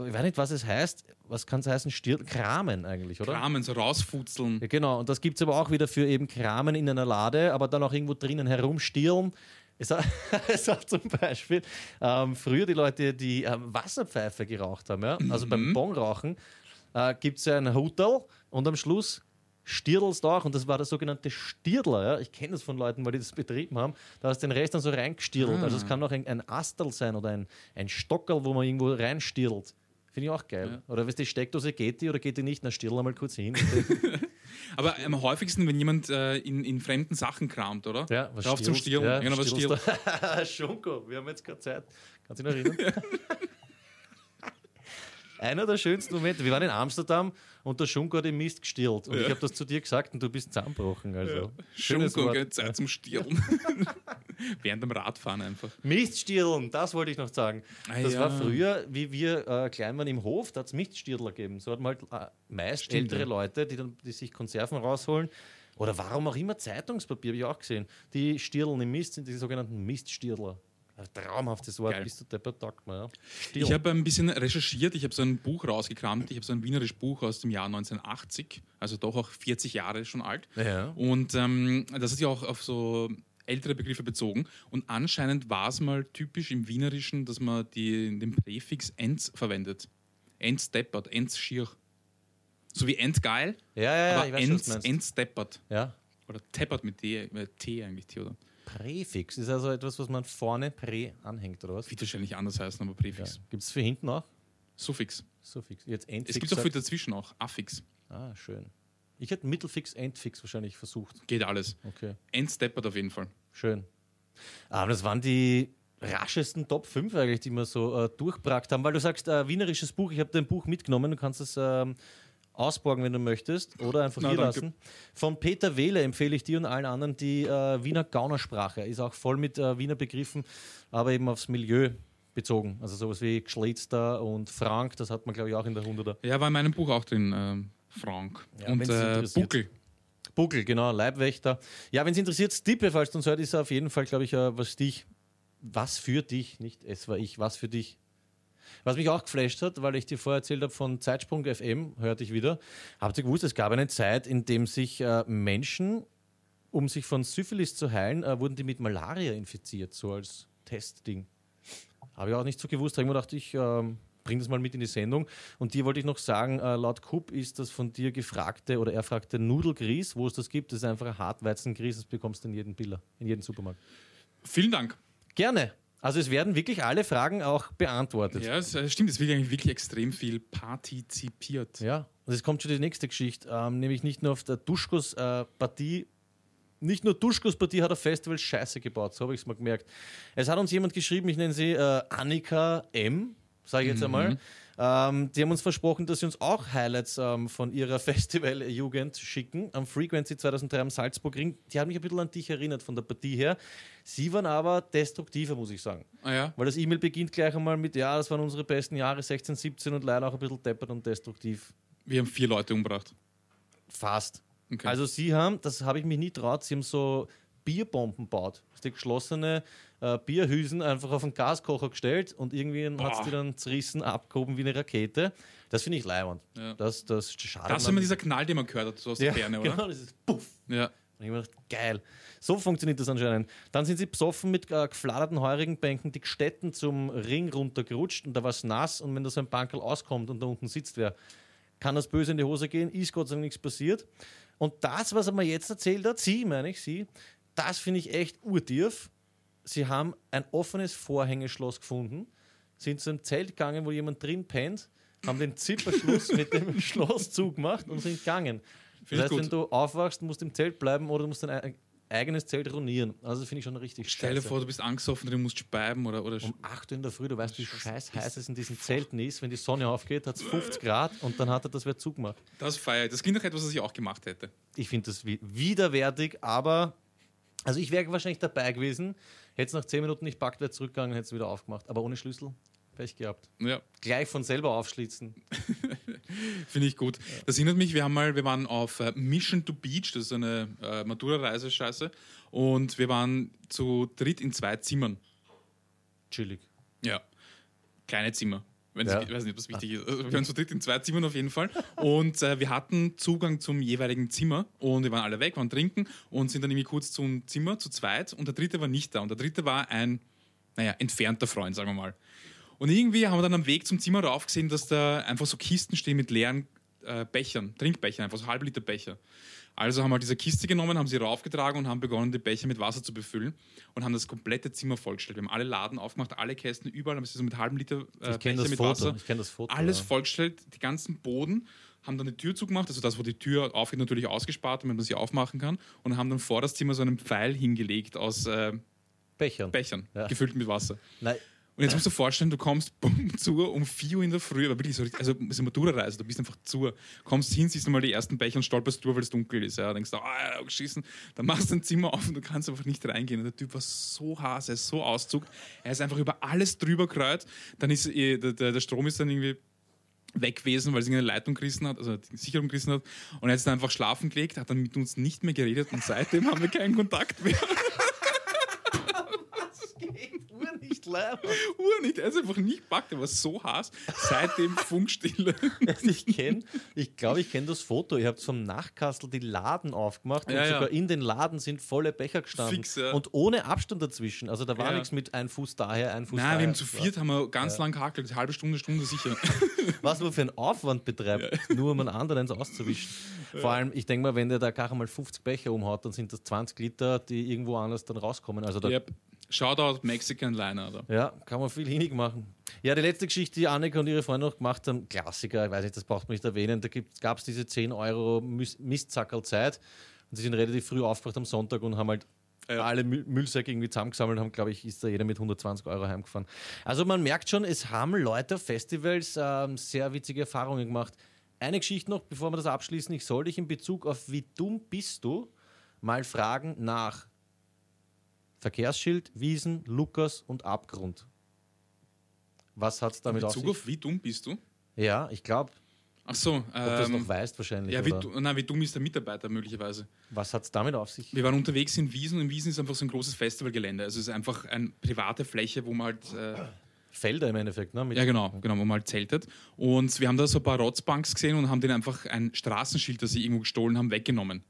Ich weiß nicht, was es heißt. Was kann es heißen? Stirl Kramen eigentlich, oder? Rahmen, so rausfutzeln. Ja, genau, und das gibt es aber auch wieder für eben Kramen in einer Lade, aber dann auch irgendwo drinnen herumstirlen. Es hat, (laughs) es hat zum Beispiel ähm, früher die Leute, die ähm, Wasserpfeife geraucht haben, ja? also beim Bonrauchen, äh, gibt es ja ein Hotel und am Schluss stirdelst du auch und das war der sogenannte Stirler. Ja? Ich kenne das von Leuten, weil die das betrieben haben. Da hast du den Rest dann so reingestirlt. Also es kann auch ein, ein Astel sein oder ein, ein Stockerl, wo man irgendwo reinstirlt. Finde ich auch geil. Oder wenn die Steckdose geht die oder geht die nicht, dann stirl mal kurz hin. (laughs) Aber am häufigsten, wenn jemand äh, in, in fremden Sachen kramt, oder? Ja, was Drauf zum? Stirlen. Ja, genau, was du? (laughs) (laughs) Schunko, wir haben jetzt gerade Zeit. Kannst du dich noch erinnern? Einer der schönsten Momente. Wir waren in Amsterdam und der Schunko hat den Mist gestirlt. Und ich habe das zu dir gesagt und du bist zusammengebrochen. Also. Schönes Schunko, keine Zeit zum Stirlen. (laughs) Während dem Radfahren einfach. Miststirlen, das wollte ich noch sagen. Ah, das ja. war früher, wie wir äh, klein waren im Hof, da hat es Miststirler gegeben. So hat man halt äh, meist Stimmt, ältere ja. Leute, die, dann, die sich Konserven rausholen. Oder warum auch immer Zeitungspapier, habe ich auch gesehen. Die Stirlen im Mist sind die sogenannten Miststirler. Traumhaftes Wort, Geil. bist du deppert, taugt mir. Ja. Ich habe ein bisschen recherchiert, ich habe so ein Buch rausgekramt, ich habe so ein wienerisch Buch aus dem Jahr 1980, also doch auch 40 Jahre schon alt. Ja. Und ähm, das ist ja auch auf so ältere Begriffe bezogen. Und anscheinend war es mal typisch im Wienerischen, dass man die, den Präfix ens verwendet. Ens deppert, ens schier. So wie entgeil, Ja, ja, ja, aber meinst. ens deppert. Ja. Oder teppert mit T, äh, T eigentlich, T, oder? Präfix ist also etwas, was man vorne prä anhängt, oder was? Wird wahrscheinlich anders heißen, aber Präfix. Ja. Gibt es für hinten auch? Suffix. Suffix. Jetzt Endfix. Es gibt auch sagt- dazwischen auch. Affix. Ah, schön. Ich hätte Mittelfix, Endfix wahrscheinlich versucht. Geht alles. Okay. Ens deppert auf jeden Fall. Schön. Aber das waren die raschesten Top 5 eigentlich, die wir so äh, durchgebracht haben, weil du sagst, äh, wienerisches Buch, ich habe dein Buch mitgenommen, du kannst es ähm, ausborgen, wenn du möchtest, oder einfach Na, hier danke. lassen. Von Peter Wehle empfehle ich dir und allen anderen die äh, Wiener Gaunersprache. Ist auch voll mit äh, Wiener Begriffen, aber eben aufs Milieu bezogen. Also sowas wie Geschlitzter und Frank, das hat man, glaube ich, auch in der 100er. Ja, war in meinem Buch auch drin, ähm, Frank. Ja, und äh. Buckel. Buckel, genau, Leibwächter. Ja, wenn es interessiert, Stippe, falls du uns hört, ist er auf jeden Fall, glaube ich, äh, was dich, was für dich, nicht es war ich, was für dich. Was mich auch geflasht hat, weil ich dir vorher erzählt habe von Zeitsprung FM, hörte ich wieder, habt ihr gewusst, es gab eine Zeit, in dem sich äh, Menschen, um sich von Syphilis zu heilen, äh, wurden die mit Malaria infiziert, so als Testding. Habe ich auch nicht so gewusst, habe ich mir gedacht, ich ähm, bringe das mal mit in die Sendung. Und dir wollte ich noch sagen, äh, laut Kupp ist das von dir gefragte oder erfragte Nudelgrieß, wo es das gibt, das ist einfach ein Hartweizengrieß, das bekommst du in jedem Biller, in jedem Supermarkt. Vielen Dank. Gerne. Also es werden wirklich alle Fragen auch beantwortet. Ja, es äh, stimmt, es wird eigentlich wirklich extrem viel partizipiert. Ja, und es kommt schon die nächste Geschichte, ähm, nämlich nicht nur auf der Duschkos-Partie, nicht nur Duschkos-Partie hat ein Festival Scheiße gebaut, so habe ich es mal gemerkt. Es hat uns jemand geschrieben, ich nenne sie äh, Annika M., sage ich jetzt einmal. Ähm, die haben uns versprochen, dass sie uns auch Highlights ähm, von ihrer (laughs) Festival-Jugend schicken, am Frequency 2003 am Salzburgring. Die haben mich ein bisschen an dich erinnert von der Partie her. Sie waren aber destruktiver, muss ich sagen. Ah ja? Weil das E-Mail beginnt gleich einmal mit, ja, das waren unsere besten Jahre, 16, 17 und leider auch ein bisschen deppert und destruktiv. Wir haben vier Leute umgebracht. Fast. Okay. Also sie haben, das habe ich mich nie traut, sie haben so Bierbomben gebaut. Die geschlossene äh, Bierhüsen einfach auf den Gaskocher gestellt und irgendwie hat es die dann zerrissen, abgehoben wie eine Rakete. Das finde ich leibend. Ja. Das, das schadet Das ist immer dieser Knall, den man gehört hat, so aus ja, der Ferne, (laughs) oder? Genau, das ist Puff. Ja. Und ich hab mir gedacht, geil. So funktioniert das anscheinend. Dann sind sie besoffen mit äh, gefladerten Heurigenbänken die Gstetten zum Ring runtergerutscht und da war es nass und wenn da so ein Bankerl auskommt und da unten sitzt wer, kann das böse in die Hose gehen, ist Gott sei Dank nichts passiert. Und das, was er mir jetzt erzählt hat, sie, meine ich, sie, das finde ich echt urtief. Sie haben ein offenes Vorhängeschloss gefunden, sind zu einem Zelt gegangen, wo jemand drin pennt, haben den Zipperschluss (laughs) mit dem Schloss zugemacht und sind gegangen. Das Finde ich heißt, gut. wenn du aufwachst, musst du im Zelt bleiben oder du musst dein ei- eigenes Zelt ruinieren. Also das finde ich schon richtig Stell dir vor, du bist angesoffen, du musst speiben oder. oder Um 8 Uhr in der Früh, du weißt, wie scheiß heiß es in diesen Zelten ist. Wenn die Sonne aufgeht, hat es 50 Grad und dann hat er das wer zugemacht. das feiere ich. Das klingt nach etwas, was ich auch gemacht hätte. Ich finde das wi- widerwärtig, aber also ich wäre wahrscheinlich dabei gewesen, hätte es nach 10 Minuten nicht packt, wäre zurückgegangen, hätte es wieder aufgemacht. Aber ohne Schlüssel, Pech gehabt. Ja, Gleich von selber aufschlitzen. (laughs) finde ich gut. Das erinnert mich, wir haben mal, wir waren auf äh, Mission to Beach, das ist eine äh, Matura-Reise, scheiße. Und wir waren zu dritt in zwei Zimmern. Chillig. Ja. Kleine Zimmer. Wenn Ja. ich weiß nicht, ob das wichtig ist. Also, wir waren zu dritt in zwei Zimmern auf jeden Fall. Und äh, wir hatten Zugang zum jeweiligen Zimmer und wir waren alle weg, waren trinken und sind dann irgendwie kurz zum Zimmer zu zweit und der dritte war nicht da. Und der dritte war ein, naja, entfernter Freund, sagen wir mal. Und irgendwie haben wir dann am Weg zum Zimmer rauf gesehen, dass da einfach so Kisten stehen mit leeren äh, Bechern, Trinkbechern, einfach so halb Liter Becher. Also haben wir diese Kiste genommen, haben sie raufgetragen und haben begonnen, die Becher mit Wasser zu befüllen und haben das komplette Zimmer vollgestellt. Wir haben alle Laden aufgemacht, alle Kästen überall, haben sie so mit halbem Liter äh, Ich Becher das mit Foto. Wasser. Ich kenne das Foto. Alles ja. vollgestellt, die ganzen Boden, haben dann die Tür zugemacht, also das, wo die Tür aufgeht, natürlich ausgespart, damit man sie aufmachen kann und haben dann vor das Zimmer so einen Pfeil hingelegt aus äh, Bechern. Bechern, Ja. gefüllt mit Wasser. Nein, Und jetzt musst du dir vorstellen, du kommst (laughs) bumm, zu um 4 Uhr in der Früh, aber wirklich so, richtig- also es ist eine Matura-Reise, du bist einfach zu, kommst hin, siehst mal die ersten Becher und stolperst durch, weil es dunkel ist. Ja, denkst du, ah, geschissen, dann machst du dein Zimmer auf und du kannst einfach nicht reingehen. Und der Typ war so heiß, er ist so auszuckt, er ist einfach über alles drüber kreut, dann ist eh, der, der, der Strom ist dann irgendwie weg gewesen, weil sie eine Leitung gerissen hat, also die Sicherung gerissen hat. Und er hat dann einfach schlafen gelegt, hat dann mit uns nicht mehr geredet und seitdem haben wir keinen Kontakt mehr. (laughs) Nicht. (laughs) Uhr nicht, er ist einfach nicht gepackt, er war so heiß. Seitdem (laughs) Funkstille. (laughs) Ich kenne, ich glaube, ich kenne das Foto. Ihr habt vom Nachkastel die Laden aufgemacht Ja, und ja. sogar in den Laden sind volle Becher gestanden. Fix, ja. Und ohne Abstand dazwischen. Also da war nichts mit ein Fuß daher, ein Fuß Nein, daher. wir haben zu viert haben wir ganz lang gehackelt, halbe Stunde, Stunde sicher. Was man für einen Aufwand betreibt, nur um einen anderen auszuwischen. Vor allem, ich denke mal, wenn der da gar mal 50 Becher umhaut, dann sind das 20 Liter, die irgendwo anders dann rauskommen. Also da, yep. Shoutout Mexican Liner. Oder? Ja, kann man viel hinig machen. Ja, die letzte Geschichte, die Annika und ihre Freunde noch gemacht haben, Klassiker, ich weiß nicht, das braucht man nicht erwähnen, da gab es diese 10 Euro Mis- Mistzackerl-Zeit und sie sind relativ früh aufgewacht am Sonntag und haben halt Ja. alle Mü Müllsäcke irgendwie zusammengesammelt, haben, glaube ich, ist da jeder mit 120 Euro heimgefahren. Also man merkt schon, es haben Leute auf Festivals ähm, sehr witzige Erfahrungen gemacht. Eine Geschichte noch, bevor wir das abschließen, ich soll dich in Bezug auf wie dumm bist du mal fragen nach Verkehrsschild, Wiesen, Lukas und Abgrund. Was hat es damit auf Bezug sich? auf wie dumm bist du? Ja, ich glaube, Ach so, ob du ähm, noch weißt wahrscheinlich. ja, wie, oder? nein, wie dumm ist der Mitarbeiter möglicherweise? Was hat es damit auf sich? Wir waren unterwegs in Wiesen und in Wiesen ist einfach so ein großes Festivalgelände. Also es ist einfach eine private Fläche, wo man halt äh, Felder im Endeffekt, ne? Mit Ja, genau, genau, wo man halt zeltet. Und wir haben da so ein paar Rotzbanks gesehen und haben denen einfach ein Straßenschild, das sie irgendwo gestohlen haben, weggenommen.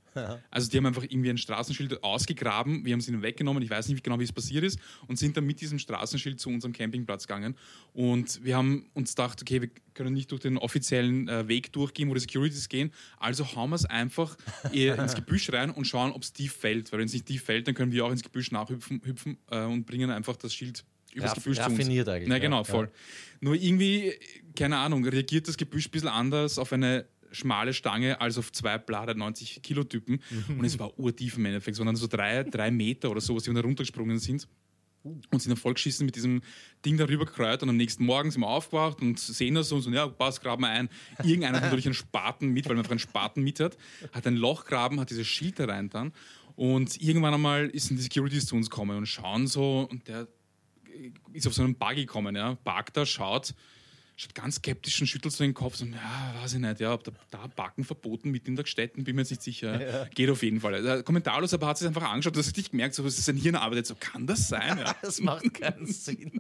Also die haben einfach irgendwie ein Straßenschild ausgegraben, wir haben es ihnen weggenommen, ich weiß nicht genau, wie es passiert ist, und sind dann mit diesem Straßenschild zu unserem Campingplatz gegangen. Und wir haben uns gedacht, okay, wir können nicht durch den offiziellen äh, Weg durchgehen, wo die Securities gehen, also hauen wir es einfach eher (laughs) ins Gebüsch rein und schauen, ob es tief fällt. Weil wenn es nicht tief fällt, dann können wir auch ins Gebüsch nachhüpfen hüpfen, äh, und bringen einfach das Schild übers Raff- Gebüsch zu uns. raffiniert eigentlich, Na, genau, Ja. voll. Nur irgendwie, keine Ahnung, reagiert das Gebüsch ein bisschen anders auf eine schmale Stange als auf zwei Blader 90 Kilo Typen. Mhm. Und es war urtief im Endeffekt. Dann so drei, drei Meter oder so, was die da runtergesprungen sind. Und sind dann vollgeschissen mit diesem Ding darüber gekreuzt und am nächsten Morgen sind wir aufgewacht und sehen das und so, ja, passt, graben wir ein. Irgendeiner hat natürlich einen Spaten mit, weil man einfach einen Spaten mit hat, hat ein Loch graben, hat dieses Schild da rein dann und irgendwann einmal dann die Securities zu uns gekommen und schauen so und der ist auf so einen Buggy gekommen, ja, parkt da, schaut, schaut ganz skeptisch und schüttelt so den Kopf, so, ja, weiß ich nicht, ja, ob da, da Backen verboten mit in der Städten, bin mir jetzt nicht sicher. Geht auf jeden Fall. Also, kommentarlos, aber hat sich einfach angeschaut, dass richtig gemerkt, so, was ist denn hier arbeitet, so, kann das sein? Ja, (laughs) Das macht keinen Sinn.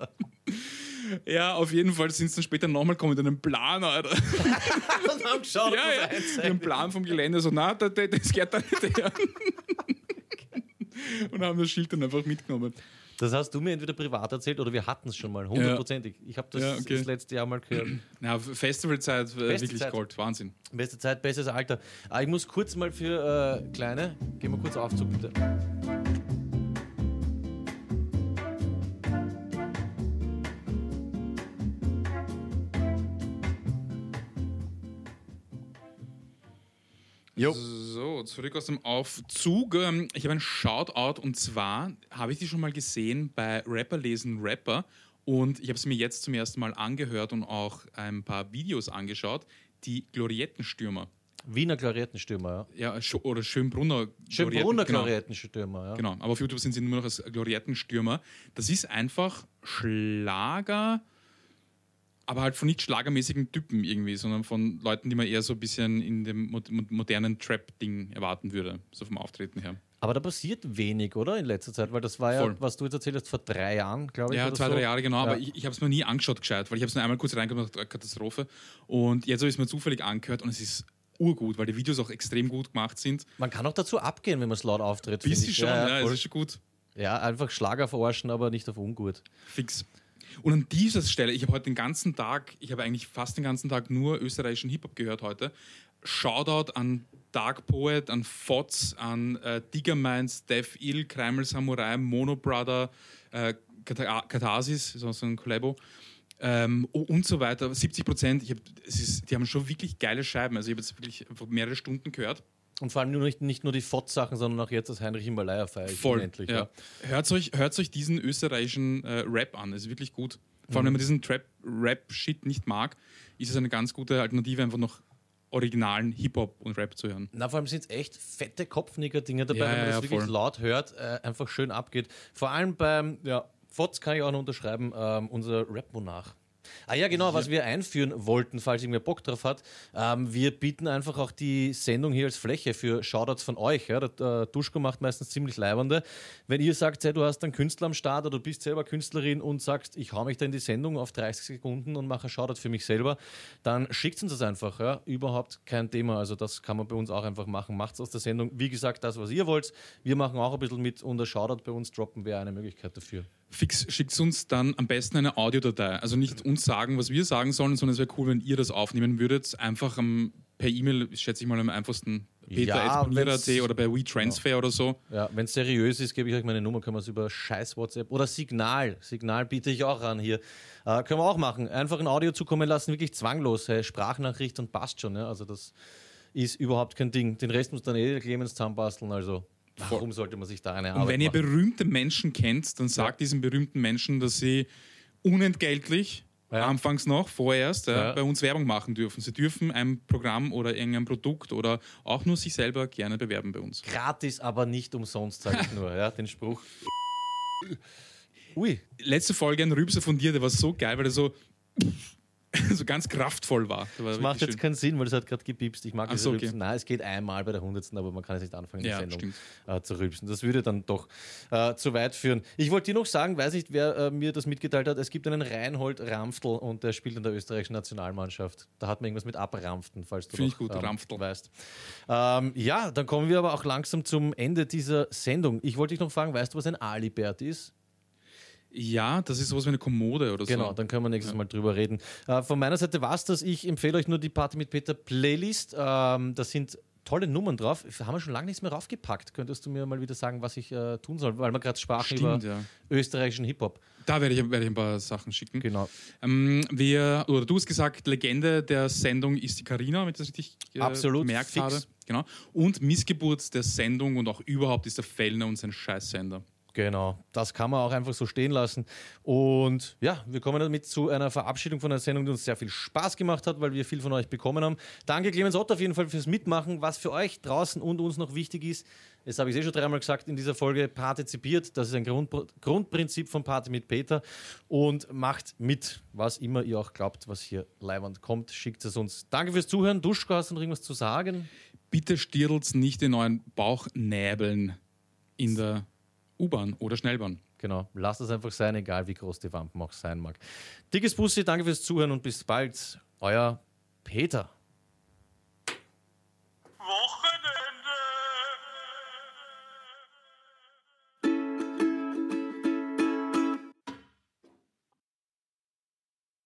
(laughs) ja auf jeden Fall sind sie dann später nochmal gekommen mit einem Plan, Alter. (laughs) Und haben geschaut, Ja, ja, einem Plan vom Gelände, so, na, das, das geht da nicht her. Und haben das Schild dann einfach mitgenommen. Das hast du mir entweder privat erzählt oder wir hatten es schon mal, hundertprozentig. Ich habe das, Ja, okay. das letzte Jahr mal gehört. (clears throat) Ja, Festivalzeit, äh, Beste wirklich Zeit. Gold, Wahnsinn. Beste Zeit, bestes Alter. Ah, ich muss kurz mal für äh, Kleine, gehen wir kurz Aufzug bitte. Jo. So, zurück aus dem Aufzug. Ähm, Ich habe einen Shoutout und zwar habe ich die schon mal gesehen bei Rapper lesen Rapper und ich habe sie mir jetzt zum ersten Mal angehört und auch ein paar Videos angeschaut. Die Gloriettenstürmer. Wiener Gloriettenstürmer, ja. Ja, oder Schönbrunner. Schönbrunner Glorietten- genau. Gloriettenstürmer, ja. Genau, aber auf YouTube sind sie nur noch als Gloriettenstürmer. Das ist einfach Schlager, aber halt von nicht schlagermäßigen Typen irgendwie, sondern von Leuten, die man eher so ein bisschen in dem mo- mo- modernen Trap-Ding erwarten würde, so vom Auftreten her. Aber da passiert wenig, oder? In letzter Zeit, weil das war ja, Voll. was du jetzt erzählt hast, vor drei Jahren, glaube ich. Ja, zwei, so. drei Jahre genau, aber Ja. ich, ich habe es mir nie angeschaut gescheit, weil ich habe es nur einmal kurz reingemacht, Katastrophe. Und jetzt habe ich es mir zufällig angehört und es ist urgut, weil die Videos auch extrem gut gemacht sind. Man kann auch dazu abgehen, wenn man es laut auftritt. Bisschen schon, ja, ja, voll. ist schon gut. ja, einfach Schlager verarschen, aber nicht auf ungut. Fix. Und an dieser Stelle, ich habe heute den ganzen Tag, ich habe eigentlich fast den ganzen Tag nur österreichischen Hip-Hop gehört heute. Shoutout an Dark Poet, an Fotz, an äh, Digger Minds, Death Ill, Kreml Samurai, Mono Brother, äh, Kata- Katharsis, so ein Collabo. Ähm, und so weiter. 70 Prozent, die haben schon wirklich geile Scheiben. Also ich habe jetzt wirklich mehrere Stunden gehört. Und vor allem nur nicht, nicht nur die Fott-Sachen, sondern auch jetzt das Heinrich Himalaya feier ich Voll. unendlich. ja. Ja. Hört, euch, hört euch diesen österreichischen äh, Rap an, ist wirklich gut. Vor allem, wenn man diesen Trap, Rap-Shit nicht mag, ist es eine ganz gute Alternative, einfach noch originalen Hip-Hop und Rap zu hören. Na, vor allem sind es echt fette Kopfnicker-Dinge dabei, Ja, wenn man das wirklich voll. laut hört, äh, einfach schön abgeht. Vor allem beim, ja, Fotz kann ich auch noch unterschreiben, ähm, unser Rap-Monarch. Ah ja, genau, was wir einführen wollten, falls irgendwer Bock drauf hat. Ähm, wir bieten einfach auch die Sendung hier als Fläche für Shoutouts von euch. Ja. Der äh, Duschko macht meistens ziemlich leibernde. Wenn ihr sagt, hey, du hast einen Künstler am Start oder du bist selber Künstlerin und sagst, ich hau mich da in die Sendung auf 30 Sekunden und mache einen Shoutout für mich selber, dann schickt uns das einfach. Ja. Überhaupt kein Thema. Also das kann man bei uns auch einfach machen. Macht's aus der Sendung. Wie gesagt, das, was ihr wollt. Wir machen auch ein bisschen mit und ein Shoutout bei uns droppen wäre eine Möglichkeit dafür. Fix, schickt uns dann am besten eine Audiodatei. Also nicht uns sagen, was wir sagen sollen, sondern es wäre cool, wenn ihr das aufnehmen würdet. Einfach am, per E-Mail, schätze ich mal am einfachsten. Ja, Peter.at wenn's- oder bei WeTransfer oder so. Ja, wenn es seriös ist, gebe ich euch meine Nummer, können wir es über scheiß WhatsApp oder Signal, Signal biete ich auch an hier. Äh, können wir auch machen. Einfach ein Audio zukommen lassen, wirklich zwanglos. Hey, Sprachnachricht und passt schon. Ja? Also das ist überhaupt kein Ding. Den Rest muss dann eh der Clemens zusammenbasteln. Also warum sollte man sich da eine Und Arbeit wenn ihr machen? berühmte Menschen kennt, dann sagt diesen berühmten Menschen, dass sie unentgeltlich, Ja. anfangs noch, vorerst, ja, Ja. bei uns Werbung machen dürfen. Sie dürfen ein Programm oder irgendein Produkt oder auch nur sich selber gerne bewerben bei uns. Gratis, aber nicht umsonst, sage ich nur. Ja? Den Spruch. Ui, Letzte Folge ein Rübser von dir, der war so geil, weil er so (laughs) so ganz kraftvoll war. war Das macht jetzt schön. keinen Sinn, weil das hat gerade gepiepst. Ich mag Ach das so, okay. Nein, es geht einmal bei der hundertsten, aber man kann es nicht anfangen, die Ja, Sendung äh, zu rülpsen. Das würde dann doch äh, zu weit führen. Ich wollte dir noch sagen, weiß nicht, wer äh, mir das mitgeteilt hat, es gibt einen Reinhold Ramftl und der spielt in der österreichischen Nationalmannschaft. Da hat man irgendwas mit Abrampften, falls du Finde noch, ich gut, Ramftl. weißt. Ähm, ja, dann kommen wir aber auch langsam zum Ende dieser Sendung. Ich wollte dich noch fragen, weißt du, was ein Alibert ist? Ja, das ist sowas wie eine Kommode oder Genau, so. dann können wir nächstes Mal drüber reden. Äh, von meiner Seite war es das. Ich empfehle euch nur die Party mit Peter Playlist. Ähm, da sind tolle Nummern drauf. Haben wir schon lange nichts mehr raufgepackt. Könntest du mir mal wieder sagen, was ich äh, tun soll? Weil wir gerade sprachen Stimmt, über ja. österreichischen Hip-Hop. Da werde ich, werde ich ein paar Sachen schicken. Genau. Ähm, wir, oder du hast gesagt, Legende der Sendung ist die Karina, wenn ich das richtig äh, Absolut, gemerkt fix. habe. Genau. Und Missgeburt der Sendung und auch überhaupt ist der Fellner und sein Scheißsender. Genau, das kann man auch einfach so stehen lassen. Und ja, wir kommen damit zu einer Verabschiedung von einer Sendung, die uns sehr viel Spaß gemacht hat, weil wir viel von euch bekommen haben. Danke, Clemens Ott, auf jeden Fall fürs Mitmachen. Was für euch draußen und uns noch wichtig ist, das habe ich eh schon dreimal gesagt in dieser Folge, partizipiert. Das ist ein Grund, Grundprinzip von Party mit Peter. Und macht mit, was immer ihr auch glaubt, was hier leibend kommt. Schickt es uns. Danke fürs Zuhören. Duschko, hast du noch irgendwas zu sagen? Bitte stirdelt's nicht in euren Bauchnäbeln in der U-Bahn oder Schnellbahn. Genau, lasst es einfach sein, egal wie groß die Wampen auch sein mag. Dickes Bussi, danke fürs Zuhören und bis bald. Euer Peter.